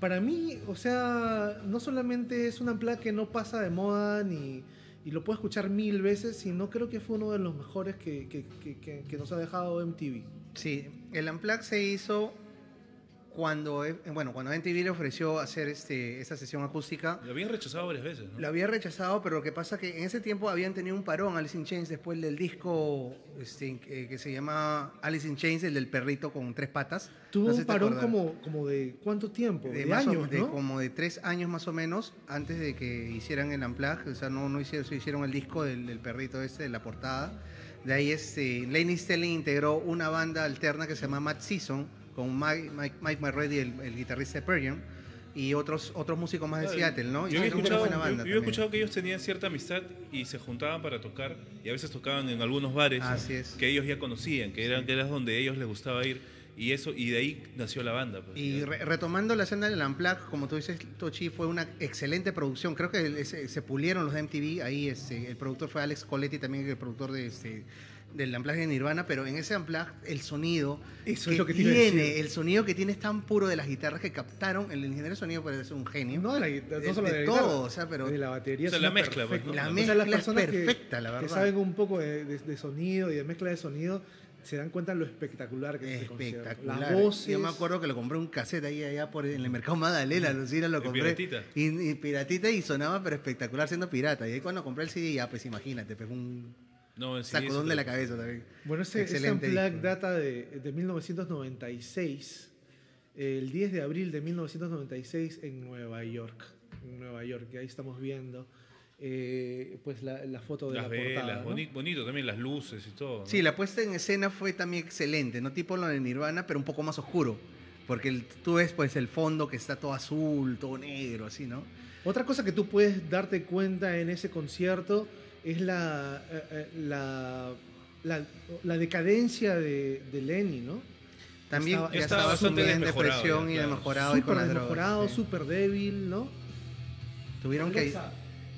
Para mí, o sea, no solamente es un Unplugged que no pasa de moda ni y lo puedo escuchar mil veces, sino creo que fue uno de los mejores que, que- que- que- que nos ha dejado MTV. Sí, el Unplugged se hizo cuando, eh, bueno, cuando MTV le ofreció hacer este, esta sesión acústica. Lo habían rechazado varias veces, ¿no? Lo había rechazado, pero lo que pasa que en ese tiempo habían tenido un parón Alice in Chains después del disco este, que, que se llama Alice in Chains, el del perrito con tres patas. Tuvo No sé un parón como, como de cuánto tiempo, de, de, más o- años, de ¿no? como de tres años más o menos antes de que hicieran el Unplugged, o sea, no, no hicieron, se hicieron el disco del, del perrito este, de la portada. De ahí este, Lenny Stelling integró una banda alterna que se llama Mad Season, con Mike, Mike, Mike el, el guitarrista de Pearl y otros, otros músicos más de Seattle, ¿no? Y Yo, una escuchado, buena banda yo también. escuchado que ellos tenían cierta amistad y se juntaban para tocar y a veces tocaban en algunos bares Así es. que ellos ya conocían, que eran que era donde a ellos les gustaba ir y eso y de ahí nació la banda. pues. Y re- retomando la escena del Unplugged, como tú dices, Tochi, fue una excelente producción. Creo que se, se pulieron los MTV. Ahí este, el productor fue Alex Coletti, también el productor de este, del Unplugged de Nirvana. Pero en ese Unplugged, el sonido Eso es lo que tiene, el sonido que tiene es tan puro de las guitarras que captaron. El ingeniero de sonido parece ser un genio. No de la guitarra, no De- solo de, de la todo, guitarra, o sea, pero- de la batería. O sea, la mezcla, pues. La O sea, mezcla las es personas que- perfecta, la Que verdad. saben un poco de, de- de sonido y de mezcla de sonido se dan cuenta lo espectacular que es. Espectacular. Las voces. Yo me acuerdo que lo compré un cassette ahí allá por en el mercado Magdalena, Lucina lo ¿En compré. piratita? Y, y piratita y sonaba pero espectacular siendo pirata. Y ahí cuando compré el CD ya pues imagínate, pues un No, sí, sacudón de la cabeza también. Bueno, ese, ese Excelente Unplugged disco. data de, de 1996, el 10 de abril de 1996 en Nueva York. En Nueva York, que ahí estamos viendo eh, pues la, la foto de las la velas, portada. ¿no? boni- bonito también las luces y todo. ¿no? Sí, la puesta en escena fue también excelente, no tipo lo de Nirvana, pero un poco más oscuro. Porque el- tú ves pues el fondo que está todo azul, todo negro, así, ¿no? Otra cosa que tú puedes darte cuenta en ese concierto es la, eh, eh, la, la, la decadencia de, de Lenny, ¿no? También Estaba- ya estaba bastante en depresión ya, y claro. desmejorado y con las sí. súper débil, ¿no? Tuvieron que,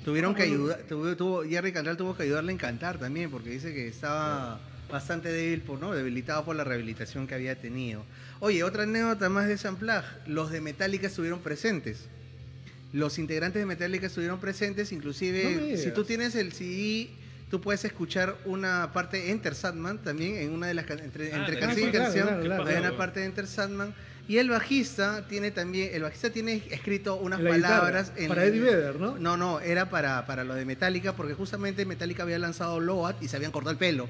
tuvieron que ayudar, tuvo, tuvo- Jerry Cantrell tuvo que ayudarle en cantar también, porque dice que estaba bastante débil, por, ¿no? debilitado por la rehabilitación que había tenido. Oye, otra anécdota más de San los de Metallica estuvieron presentes. Los integrantes de Metallica estuvieron presentes, inclusive si tú tienes el CD, tú puedes escuchar una parte de Enter Sandman también, en una de las entre, Ah, entre canción y canción, claro, claro. hay una parte de Enter Sandman. Y el bajista tiene también, el bajista tiene escrito unas guitarra, palabras en para Eddie Vedder, ¿no? no, no, era para, para lo de Metallica, porque justamente Metallica había lanzado Load y se habían cortado el pelo.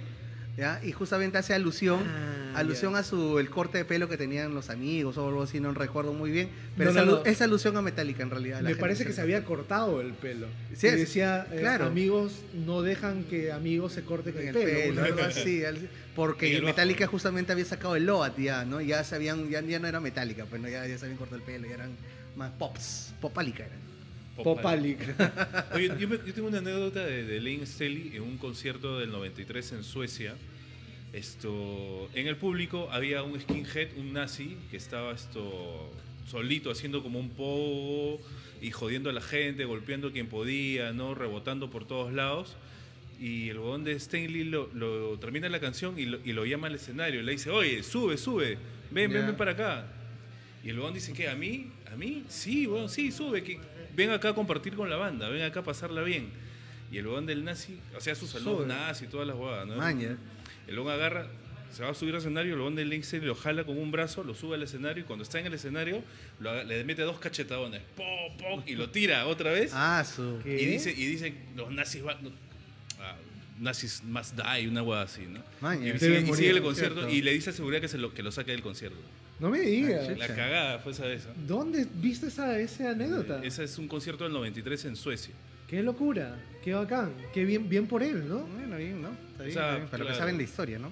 ¿Ya? Y justamente hace alusión, Ah, alusión ya. a su el corte de pelo que tenían los amigos o algo así, no recuerdo muy bien. Pero No, es, no, alu- no. es alusión a Metallica en realidad. Me parece que se había cortado el pelo. Sí, y decía, eh, claro. amigos, no dejan que amigos se corten el, el pelo. algo así, porque. Metallica justamente había sacado el Load ya, ¿no? Ya sabían, ya, ya no era Metallica, pues no, ya, ya se habían cortado el pelo, ya eran más pops, popálica eran. Popalic. [laughs] Oye, yo, me- yo tengo una anécdota de, de Lane Staley en un concierto del 93 en Suecia. Esto, en el público había un skinhead, un nazi, que estaba esto solito haciendo como un pogo y jodiendo a la gente, golpeando a quien podía, ¿no? rebotando por todos lados. Y el huevón de Stanley lo, lo- termina la canción y lo, y lo llama al escenario. Le dice, oye, sube, sube, ven, ven, ven para acá. Y el huevón dice, ¿qué? ¿A mí? ¿A mí? Sí, huevón, sí, sube. Ven acá a compartir con la banda, ven acá a pasarla bien. Y el huevón del nazi, o sea, su saludo Sube. nazi todas las huevadas, ¿no? Maña. El huevón agarra, se va a subir al escenario, el huevón del Linksy lo jala con un brazo, lo sube al escenario y cuando está en el escenario lo le mete dos cachetadones, po, po, y lo tira otra vez. Ah, su. ¿Qué? Y dice, y dice, los nazis van. no, ah, nazis must die, una hueá así, ¿no? Maña. Y sigue, y morir, sigue el ¿no es concierto cierto? y le dice a seguridad que, se lo, que lo saque del concierto. No me digas. La cagada fue esa vez. ¿ah? ¿Dónde viste esa, esa anécdota? Ese es un concierto del 93 en Suecia. Qué locura, qué bacán, qué bien, bien por él, ¿no? Bueno, bien, ¿no? Está bien, sea, está bien, para lo que claro. saben de historia, ¿no?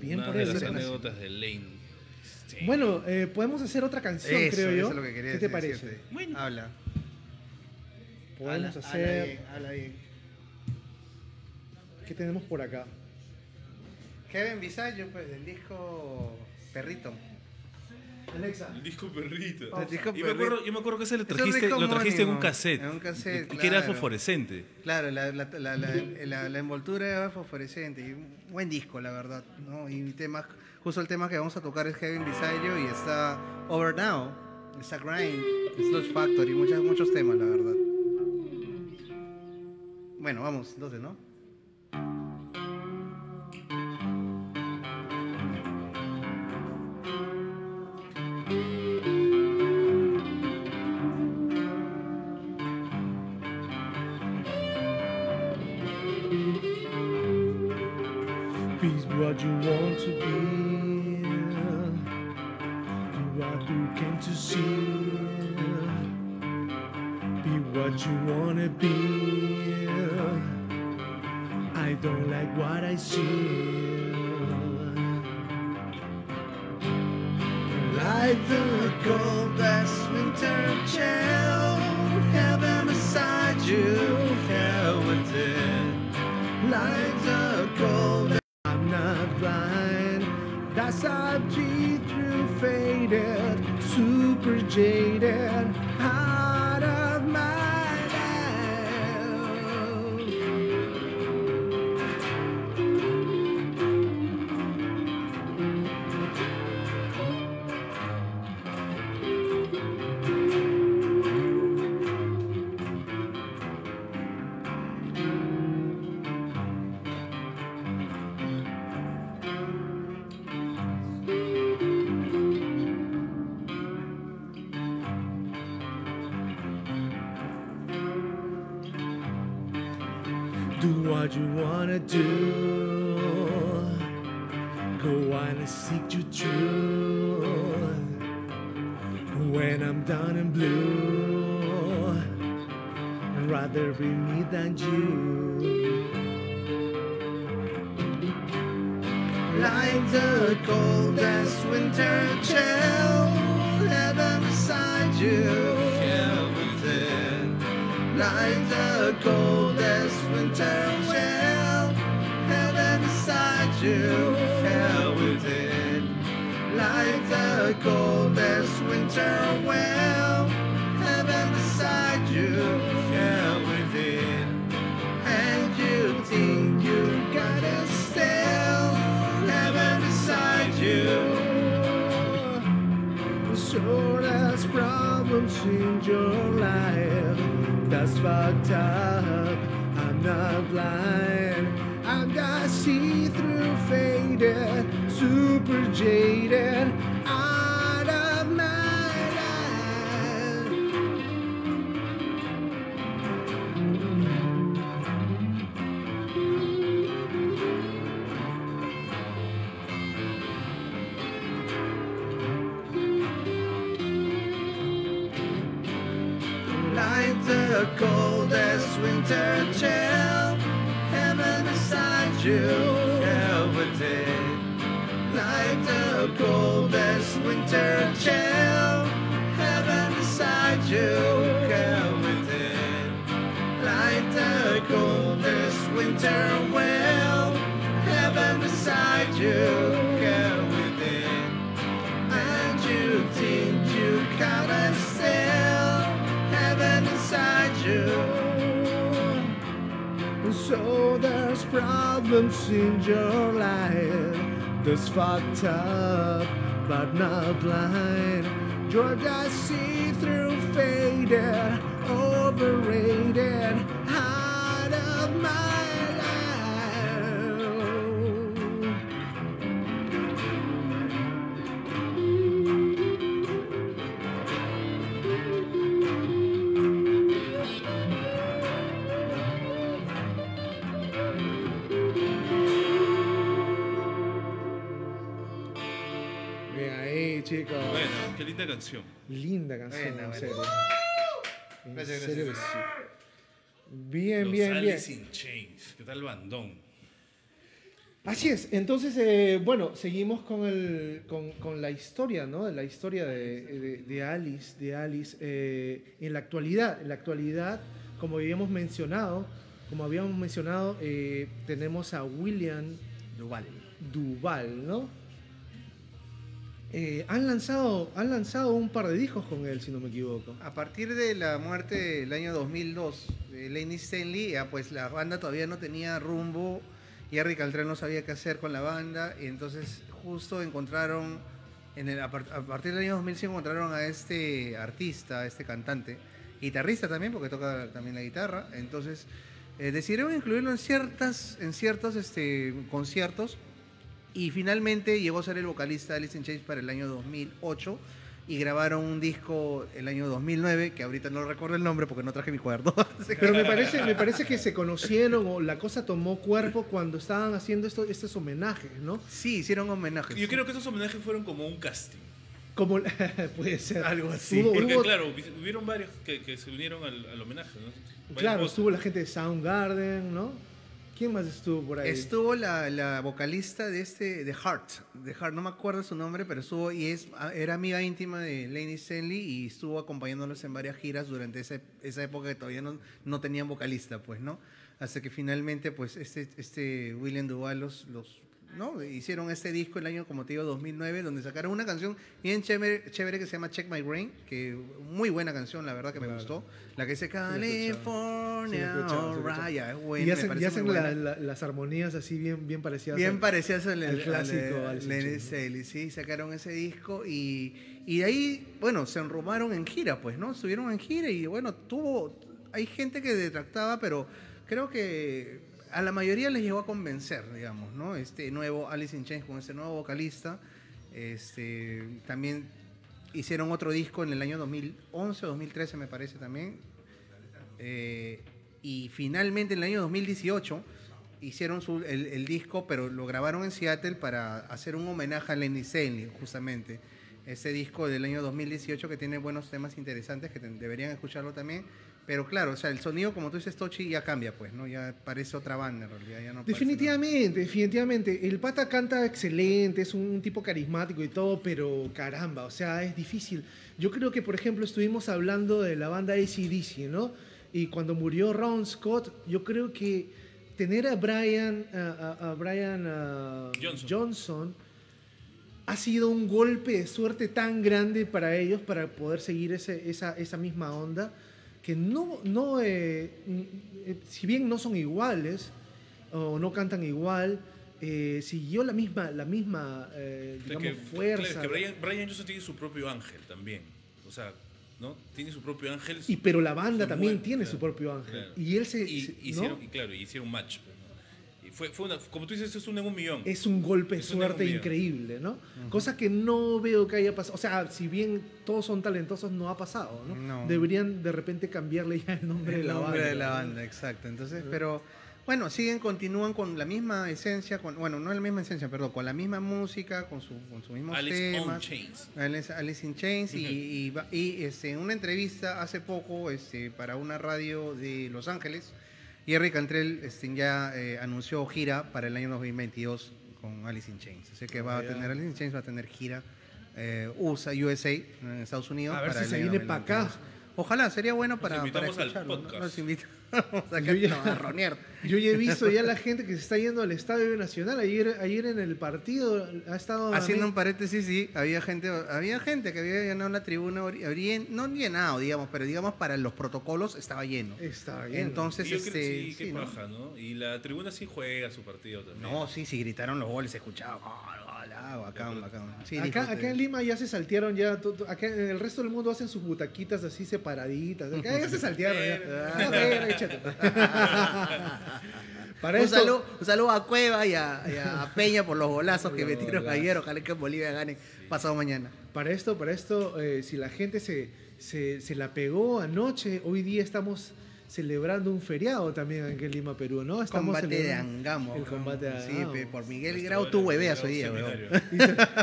Bien Una por de él, las anécdotas de Lane. Sí. Bueno, eh, podemos hacer otra canción, Eso, creo yo. eso es lo que quería ¿Qué te decirte. parece? Bueno. Habla. Podemos Habla- hacer. Habla bien, habla bien. ¿Qué tenemos por acá? Kevin Bisayo, pues, del disco Perrito. Alexa. El disco perrito. El disco Yo me acuerdo, yo me acuerdo que ese lo trajiste, lo trajiste en un cassette. en un cassette, Que era fosforescente. Claro, la, la, la, la, la- la envoltura era fosforescente. Y un buen disco, la verdad. ¿no? Y temas, justo el tema que vamos a tocar es Kevin Bisayo y está Over Now, está Grind, Sludge Factory, muchos, muchos temas, la verdad. Bueno, vamos, entonces, ¿no? You want to be. Be what you came to see. Be what you wanna be. I don't like what I see. Like the coldest winter chill, wanna do. Go on and seek your truth. When I'm down and blue, rather be me than you. like the coldest winter you, hell within. Like the coldest winter well, heaven beside you, hell within. And you think you got it still, heaven beside you. So there's problems in your life. That's fucked up. I'm not blind. I'm just see-through faded, super jaded, out of my life. Like the coldest winter chill, heaven beside you, winter chill, heaven beside you, hell within. Like the coldest winter well, heaven beside you, hell within. And you think you got it still, heaven inside you. So there's problems in your life. That's fucked up, but not blind. You're just see-through faded, overrated, linda canción. Linda canción, Buena, en buena. serio. En Gracias, serio gracias. que sí. Bien, Los bien, bien. Alice in Chains. ¿Qué tal bandón? Así es. Entonces, eh, bueno, seguimos con, el, con, con la historia, ¿no? La historia de, de- de Alice, de Alice eh, en la actualidad. En la actualidad, como habíamos mencionado, como habíamos mencionado, eh, tenemos a William Duval. Duval, ¿no? Eh, han, lanzado, han lanzado un par de discos con él, si no me equivoco. A partir de la muerte del año 2002 de Lenny Stanley, ya pues la banda todavía no tenía rumbo. Jerry Caltrán no sabía qué hacer con la banda. Y entonces justo encontraron, en el- a partir del año 2005 encontraron a este artista, a este cantante, guitarrista también, porque toca también la guitarra. Entonces eh, decidieron incluirlo en, ciertas, en ciertos este, conciertos. Y finalmente llegó a ser el vocalista de Alice in Chains para el año 2008 y grabaron un disco el año 2009, que ahorita no recuerdo el nombre porque no traje mi que- [laughs] Pero me parece, me parece que se conocieron o la cosa tomó cuerpo cuando estaban haciendo esto, estos homenajes, ¿no? Sí, hicieron homenajes. Yo creo que esos homenajes fueron como un casting. Como [laughs] puede ser. Algo así. Hubo- Porque hubo- claro, hubi- hubieron varios que, que se unieron al, al homenaje. ¿no? Claro, voces. estuvo la gente de Soundgarden, ¿no? ¿Quién más estuvo por ahí? Estuvo la, la vocalista de este, de Heart, de Heart, no me acuerdo su nombre, pero estuvo y es, era amiga íntima de Laney Stanley y estuvo acompañándolos en varias giras durante ese- esa época que todavía no, no tenían vocalista, pues, ¿no? Hasta que finalmente, pues, este, este William Duval los, los ¿no? Hicieron este disco el año, como te digo, 2009, donde sacaron una canción bien chévere, chévere que se llama Check My Brain, que muy buena canción, la verdad que me gustó. La que dice California, alright, es buena, y me hacen, y parece hacen la- la- las armonías así bien, bien parecidas. Bien al- parecidas al, al al- clásico al-. Staley, sí, sacaron ese disco y, y de ahí, bueno, se enrumaron en gira, pues, ¿no? Estuvieron en gira y, bueno, tuvo, hay gente que detractaba, pero creo que a la mayoría les llegó a convencer, digamos, ¿no? Este nuevo Alice in Chains con este nuevo vocalista, este, también hicieron otro disco en el año 2011 o 2013, me parece también, eh, y finalmente en el año 2018 hicieron su- el, el disco, pero lo grabaron en Seattle para hacer un homenaje a Lenny Stanley, justamente. Ese disco del año 2018 que tiene buenos temas interesantes que te- deberían escucharlo también. Pero claro, o sea, el sonido, como tú dices, Tochi, ya cambia, pues, ¿no? Ya parece otra banda en realidad. Ya no parece Definitivamente, definitivamente. El pata canta excelente, es un, tipo carismático y todo, pero caramba, o sea, es difícil. Yo creo que, por ejemplo, estuvimos hablando de la banda ACDC, ¿no? Y cuando murió Ron Scott, yo creo que tener a Brian, a, a- a Brian ah, Johnson. Johnson ha sido un golpe de suerte tan grande para ellos para poder seguir ese- esa, esa misma onda que no, no eh, eh, si bien no son iguales o no cantan igual, eh, siguió la misma, la misma eh, digamos, que, fuerza. que Brian, Brian Johnson tiene su propio ángel también. O sea, ¿no? Tiene su propio ángel. y pero la banda también tiene claro, su propio ángel. claro. Y él se... Y, se- ¿no? hicieron, y claro, hicieron un match. Fue, fue una, como tú dices, es un en un millón. es un golpe de suerte increíble, ¿no? Cosa que no veo que haya pasado. O sea, si bien todos son talentosos, no ha pasado, ¿no? No. Deberían de repente cambiarle ya el nombre de el la nombre banda. de la ¿no? banda, exacto. Entonces, pero bueno, siguen, continúan con la misma esencia, con, bueno, no la misma esencia, perdón, con la misma música, con su, con sus mismos Alice on temas. Chains. Alice, Alice in Chains y, y y, este, en una entrevista hace poco este, para una radio de Los Ángeles, Jerry Cantrell este, ya eh, anunció gira para el año 2022 con Alice in Chains. Así que va a Ah, ya. tener Alice in Chains va a tener gira eh, USA, USA en Estados Unidos. A ver para si el se año viene pa' acá. 2022. Ojalá, sería bueno para, para invitamos al escucharlo, ¿no? podcast. Nos [laughs] invitamos acá Yo ya- a ronear. [laughs] Yo ya he visto ya la gente que se está yendo al Estadio Nacional. Ayer, ayer en el partido ha estado... Haciendo un paréntesis, sí, había gente, había gente que había llenado la tribuna, no llenado, digamos, pero digamos para los protocolos estaba lleno. Estaba lleno. Entonces, Y yo este, sí, qué sí, ¿no? paja, ¿no? Y la tribuna sí juega su partido también. No, sí, sí, gritaron los goles, se escuchaba. Gol, ah, bacán, bacán. Sí, acá, acá en Lima ya se saltearon ya, to- to- acá en el resto del mundo hacen sus butaquitas así separaditas. Acá ya se saltearon ya. [laughs] [laughs] Para un, esto, saludo, un saludo a Cueva y a, y a Peña por los golazos que metieron ayer. Ojalá que en Bolivia gane pasado mañana. para esto, para esto, eh, si la gente se, se, se la pegó anoche, hoy día estamos celebrando un feriado también aquí en Lima, Perú, ¿no? Estamos combate de celebrando Angamos. El combate de Sí, Angamos. pe, por Miguel Grau tú hueveas hoy día.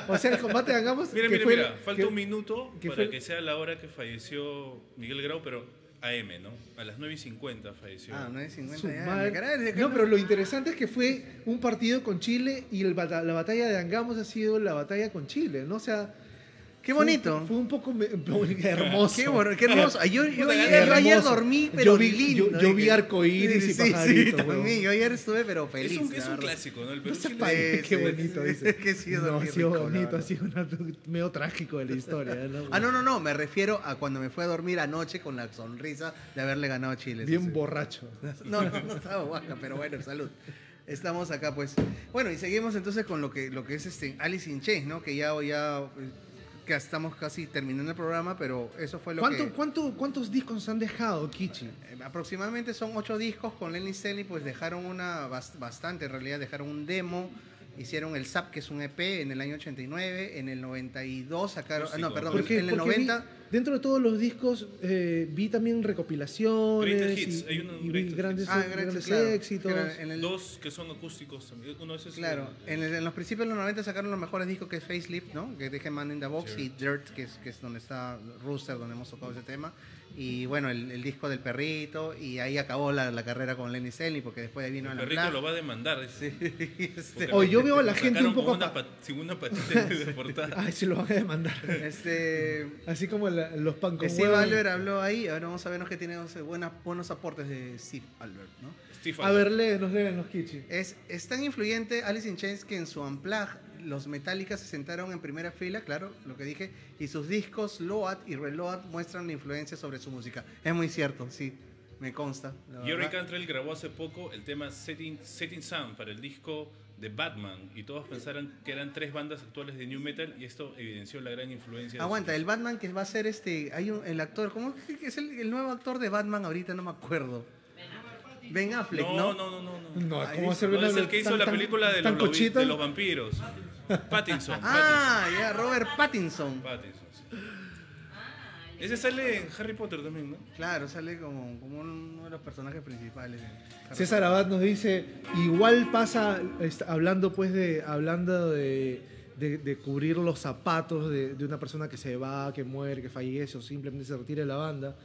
O sea, el combate de Angamos. Mira, que mira, fue- mira, falta que- un minuto que para fue- que sea la hora que falleció Miguel Grau, pero AM, ¿no? A las 9 y 50 falleció. Ah, 9.50 Su ya. madre. me caray, de que No, pero lo interesante es que fue un partido con Chile y el bata- la batalla de Angamos ha sido la batalla con Chile, ¿no? O sea, Qué bonito. Fue un poco me- [laughs] hermoso. Qué, bueno, qué hermoso. Yo, yo, ayer, hermoso. yo ayer dormí, pero Yo vi- lindo. yo- yo vi arcoíris y Sí, también. Yo ayer estuve, pero feliz. es un, es clásico, ¿no? El No Perú Sí, qué bonito, sí. dice. Es [laughs] que sí, no, dormí ha sido rico, bonito, ha sido una- medio trágico de la historia. ¿no? Ah, no, no, no. Me refiero a cuando me fui a dormir anoche con la sonrisa de haberle ganado a Chile. Bien borracho. [laughs] No, no, no estaba guaca, pero bueno, salud. Estamos acá, pues. Bueno, y seguimos entonces con lo que, lo que es este Alice in Chains, ¿no? Que ya, ya que estamos casi terminando el programa, pero eso fue lo ¿Cuánto, que... cuánto, ¿Cuántos discos han dejado, Kichi? Eh, Aproximadamente son ocho discos con Lenny Stanley, pues dejaron una bas- bastante, en realidad dejaron un demo, hicieron el SAP, que es un EP, en el año 89, en el 92 sacaron, ah, no, perdón, Porque, en el porque vi- 90... dentro de todos los discos eh, vi también recopilaciones Greatest Hits, y, hay uno, y vi Greatest grandes, Ah, grandes, grandes claro. éxitos. En el- Dos que son acústicos también. Uno es ese- Claro, en, el- en los principios de los 90 sacaron los mejores discos que es Facelift, ¿no? Que es The Man in the Box y Dirt, que es, que es donde está Rooster, donde hemos tocado ese tema. Y bueno, el, el disco del perrito, y ahí acabó la, la carrera con Lenny Selny, porque después ahí vino El la perrito lo va a demandar. dice. este, [laughs] Oye, yo veo a la gente un poco una pa- sin una patita de [laughs] portada. Ay, se lo van a demandar. este, Así como la- los pan con Steve huevo. Albert habló ahí, ahora vamos a vernos que tiene buenas, buenos aportes de Steve Albert, ¿no? Steve A ver, léenos, léenos, Kichi. Es, es tan influyente Alice in Chains que en su Unplugged los Metallica se sentaron en primera fila, claro, lo que dije, y sus discos Load y Reload muestran la influencia sobre su música. Es muy cierto, sí, me consta. Jerry. Cantrell grabó hace poco el tema Setting, Setting Sun para el disco de Batman y todos pensaron que eran tres bandas actuales de New Metal y esto evidenció la gran influencia. de Aguanta, el Batman que va a ser este, hay un, el actor, ¿cómo es el, el nuevo actor de Batman ahorita? No me acuerdo. Ben Affleck, No, ¿no? no, no, no. no. No, ¿cómo No, es el que hizo tan- la tan- película los, de los vampiros. Pattinson. Ah, ya, Robert Pattinson. Pattinson, sí. Ese sale en Harry Potter también, ¿no? Claro, sale como, como uno de los personajes principales. de Harry César Abad nos dice, igual pasa, hablando pues de, hablando de, de- de cubrir los zapatos de, de una persona que se va, que muere, que fallece o simplemente se retira de la banda,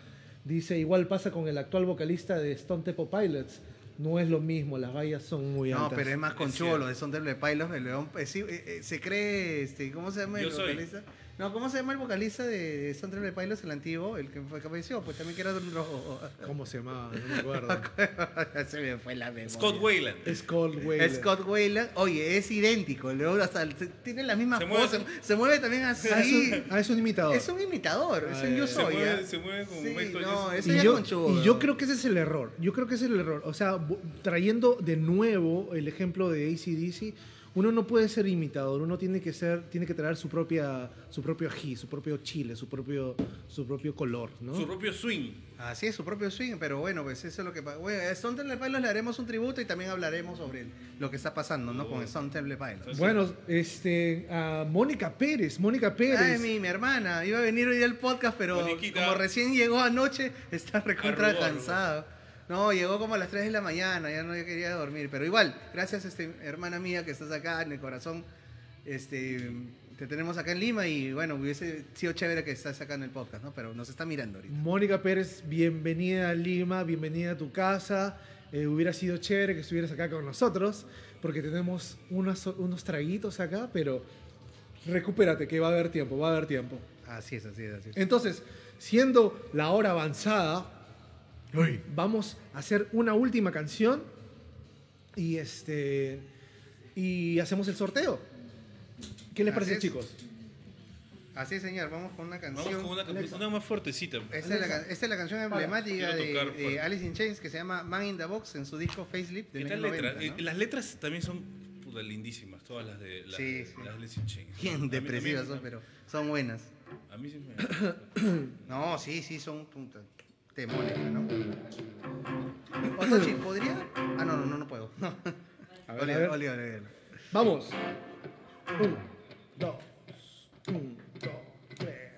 dice, igual pasa con el actual vocalista de Stone Temple Pilots, no es lo mismo, las vallas son muy No, altas. pero es más con Es cholo, de Son Temple Pilots, el león. eh, sí, eh, eh, se cree, este, ¿cómo se llama el vocalista? No, ¿cómo se llama el vocalista de, de Son Temple Pilots, el antiguo, el que fue que apareció? Pues también que era de un rojo. ¿Cómo se llamaba? No me acuerdo. [laughs] se me fue la memoria. Scott Wayland. Scott Wayland. Scott Wayland, oye, es idéntico, león hasta se- tiene la misma Se pose, mueve- se, mueve también así. Ah, es, un, ah, es un imitador. Es un imitador, es Ah, un yo ya, ya. soy. se, ¿ya? mueve, se mueve como Sí, Michael no, eso y ya yo, con chulo. y yo creo que ese es el error. Yo creo que ese es el error. O sea, trayendo de nuevo el ejemplo de ACDC, uno no puede ser imitador. Uno tiene que ser, tiene que traer su propia, su propio ají, su propio chile, su propio, su propio color, ¿no? Su propio swing. Así es, su propio swing, pero bueno, pues eso es lo que pasa. Bueno, a Stone Temple Pilots le haremos un tributo y también hablaremos sobre lo que está pasando, ¿no? Con Stone Temple Pilots. Bueno, este, a Mónica Pérez, Mónica Pérez. Ay, mi, mi hermana, iba a venir hoy al podcast, pero Moniquita. como recién llegó anoche, está recontra Arrugó, cansada. No, llegó como a las 3 de la mañana, ya no quería dormir. Pero igual, gracias, este, hermana mía, que estás acá en el corazón. Este, te tenemos acá en Lima y bueno, hubiese sido chévere que estás acá en el podcast, ¿no? Pero nos está mirando ahorita. Mónica Pérez, bienvenida a Lima, bienvenida a tu casa. Eh, hubiera sido chévere que estuvieras acá con nosotros, porque tenemos unos, unos traguitos acá, pero recupérate, que va a haber tiempo, va a haber tiempo. Así es, así es, así es. Entonces, siendo la hora avanzada, vamos a hacer una última canción y este y hacemos el sorteo. ¿Qué les Así parece, es. chicos? Así es, señor, vamos con una canción. Vamos con una, canción- una más fuertecita. Esta es, la, can- esta es la canción emblemática de. Alice in Chains que se llama Man in the Box en su disco Facelift de ¿Qué tal 1990, letra? ¿no? Eh, Las letras también son puta, lindísimas, todas las de las, Sí, sí. las de Alice in Chains. Bien depresivas son, pero son buenas. A mí sí me... [coughs] No, sí, sí, son puta, temones, ¿no? Otochi, ¿podría? Ah, no, no, no, no puedo. [laughs] No. A ver, a ver. oli, oli, oli. Vamos. Un, dos, un, dos, tres.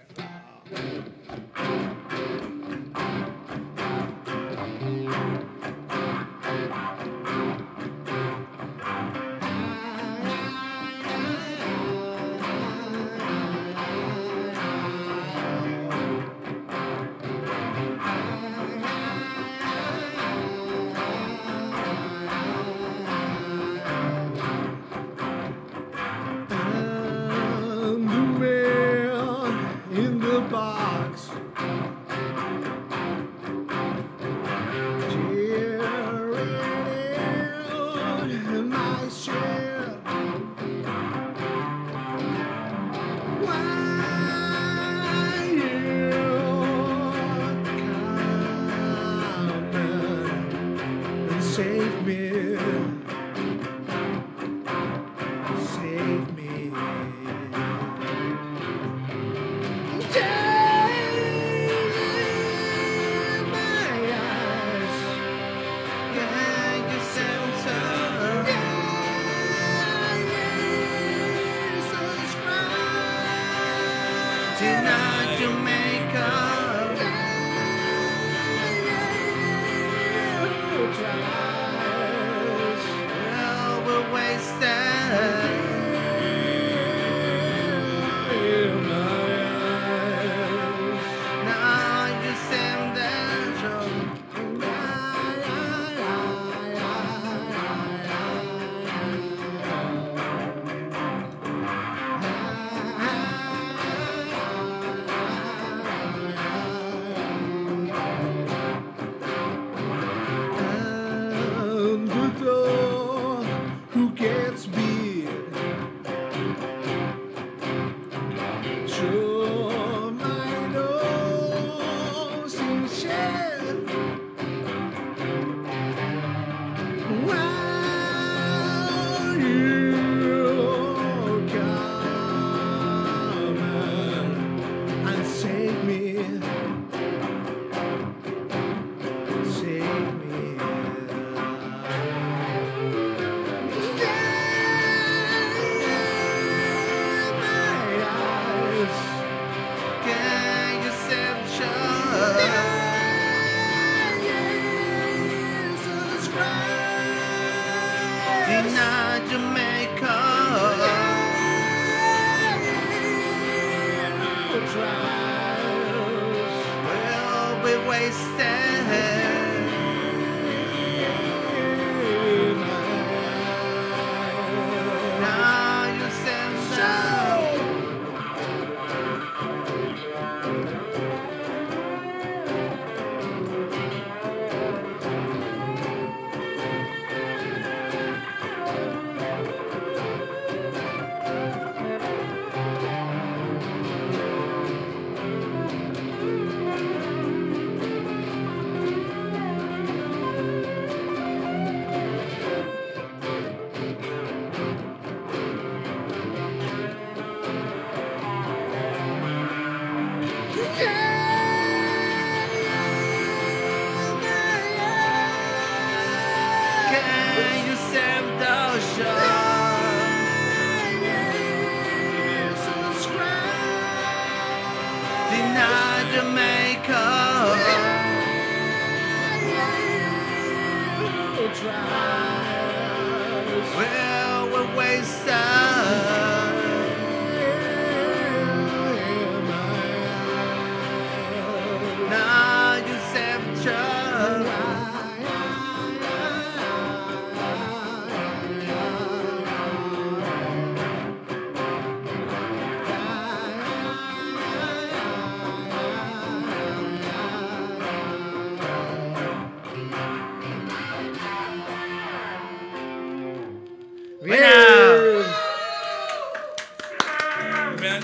Will be wasted.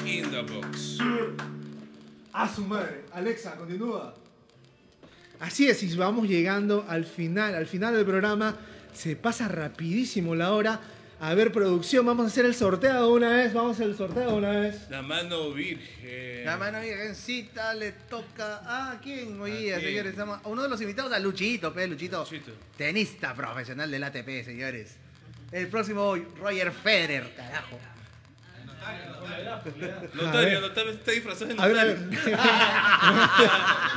In the box. A su madre. Alexa, continúa. Así es, y vamos llegando al final, al final del programa. Se pasa rapidísimo la hora. A ver, producción, vamos a hacer el sorteo de una vez. Vamos a hacer el sorteo de una vez. La mano virgen. La mano virgencita le toca a quién hoy ¿A día, señores. Estamos- A uno de los invitados, a Luchito, pe, Luchito. Luchito. Tenista profesional del ATP, señores. El próximo, Roger Federer, carajo. Notario, notario, está disfrazado de A ver, a ver. notario.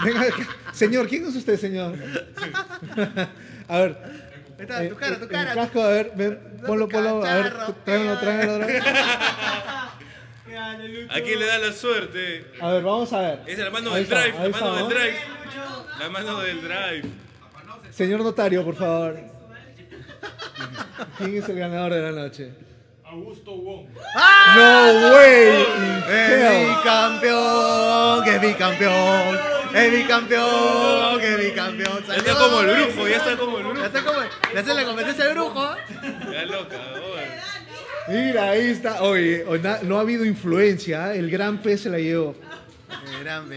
Venga acá. Señor, ¿quién es usted, señor? a ver. Está, eh, tu cara, tu el cara. casco, a ver, ven, ponlo, ponlo, a ver, tráemelo, tráemelo, tráemelo. ¿A quién le da la suerte? A ver, vamos a ver. Es la mano del drive, la mano del drive. La mano del drive. Señor notario, por favor. ¿Quién es el ganador de la noche? Augusto Wong. No way. Es bicampeón, que es bicampeón, es bicampeón, que es bicampeón. Ya está como el brujo, ya está como el brujo. Ya está como, le hace la competencia al brujo. Ya loca, oye. Mira, ahí está. Oye, no ha habido influencia. ¿eh? El gran pez se la llevó. El gran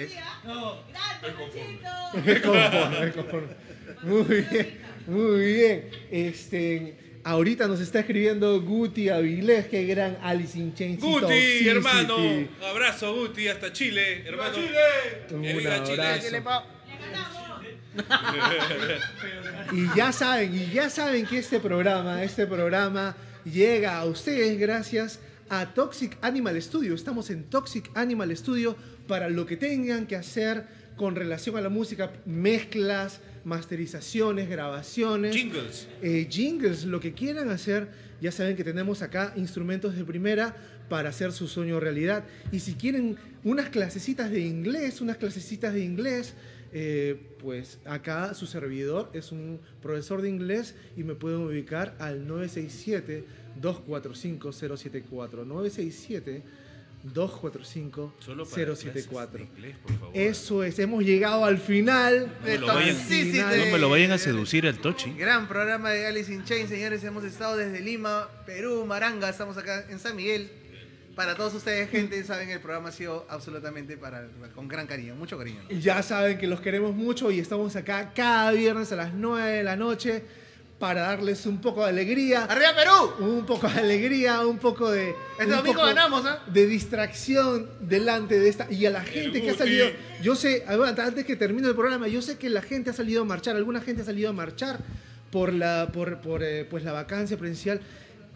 conformo, me conformo. Muy bien, muy bien. Este, ahorita nos está escribiendo Guti Avilés, qué gran Alice in Chains. Guti, Toxicity. hermano. Abrazo, Guti, hasta Chile, hermano. Un Chile. abrazo. [laughs] Chile. Y ya saben, y ya saben que este programa, este programa llega a ustedes gracias a Toxic Animal Studio. Estamos en Toxic Animal Studio para lo que tengan que hacer con relación a la música, mezclas, masterizaciones, grabaciones. Jingles. eh, jingles, lo que quieran hacer, ya saben que tenemos acá instrumentos de primera para hacer su sueño realidad. Y si quieren unas clasecitas de inglés, unas clasecitas de inglés, eh, pues acá su servidor es un profesor de inglés y me pueden ubicar al 967-245-074. 967 245 Solo para clases 074. de inglés, por favor. Eso es, hemos llegado al final. No me lo vayan, final. no me lo vayan a seducir al Tochi. Gran programa de Alice in Chains, señores. Hemos estado desde Lima, Perú, Maranga. Estamos acá en San Miguel. Para todos ustedes, gente, saben el programa ha sido absolutamente para, con gran cariño, mucho cariño. Ya saben que los queremos mucho y estamos acá cada viernes a las 9 de la noche para darles un poco de alegría. ¡Arriba Perú! Un poco de alegría, un poco de. Este domingo ganamos, ¿ah? De distracción delante de esta. Y a la gente que ha salido. Yo sé, antes que termine el programa, yo sé que la gente ha salido a marchar, alguna gente ha salido a marchar por la, por, por, eh, pues la vacancia presidencial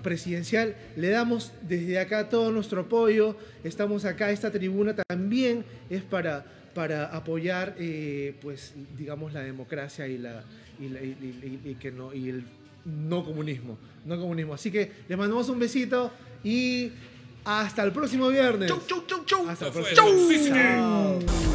presidencial. Le damos desde acá todo nuestro apoyo. Estamos acá, esta tribuna también es para, para apoyar, eh, pues, digamos, la democracia y, la, y, la- y- y- y que no, y el no comunismo. No comunismo. Así que les mandamos un besito y Hasta el próximo viernes. Chau, chau, chau, chau. Hasta el próximo Toxicity. Chao.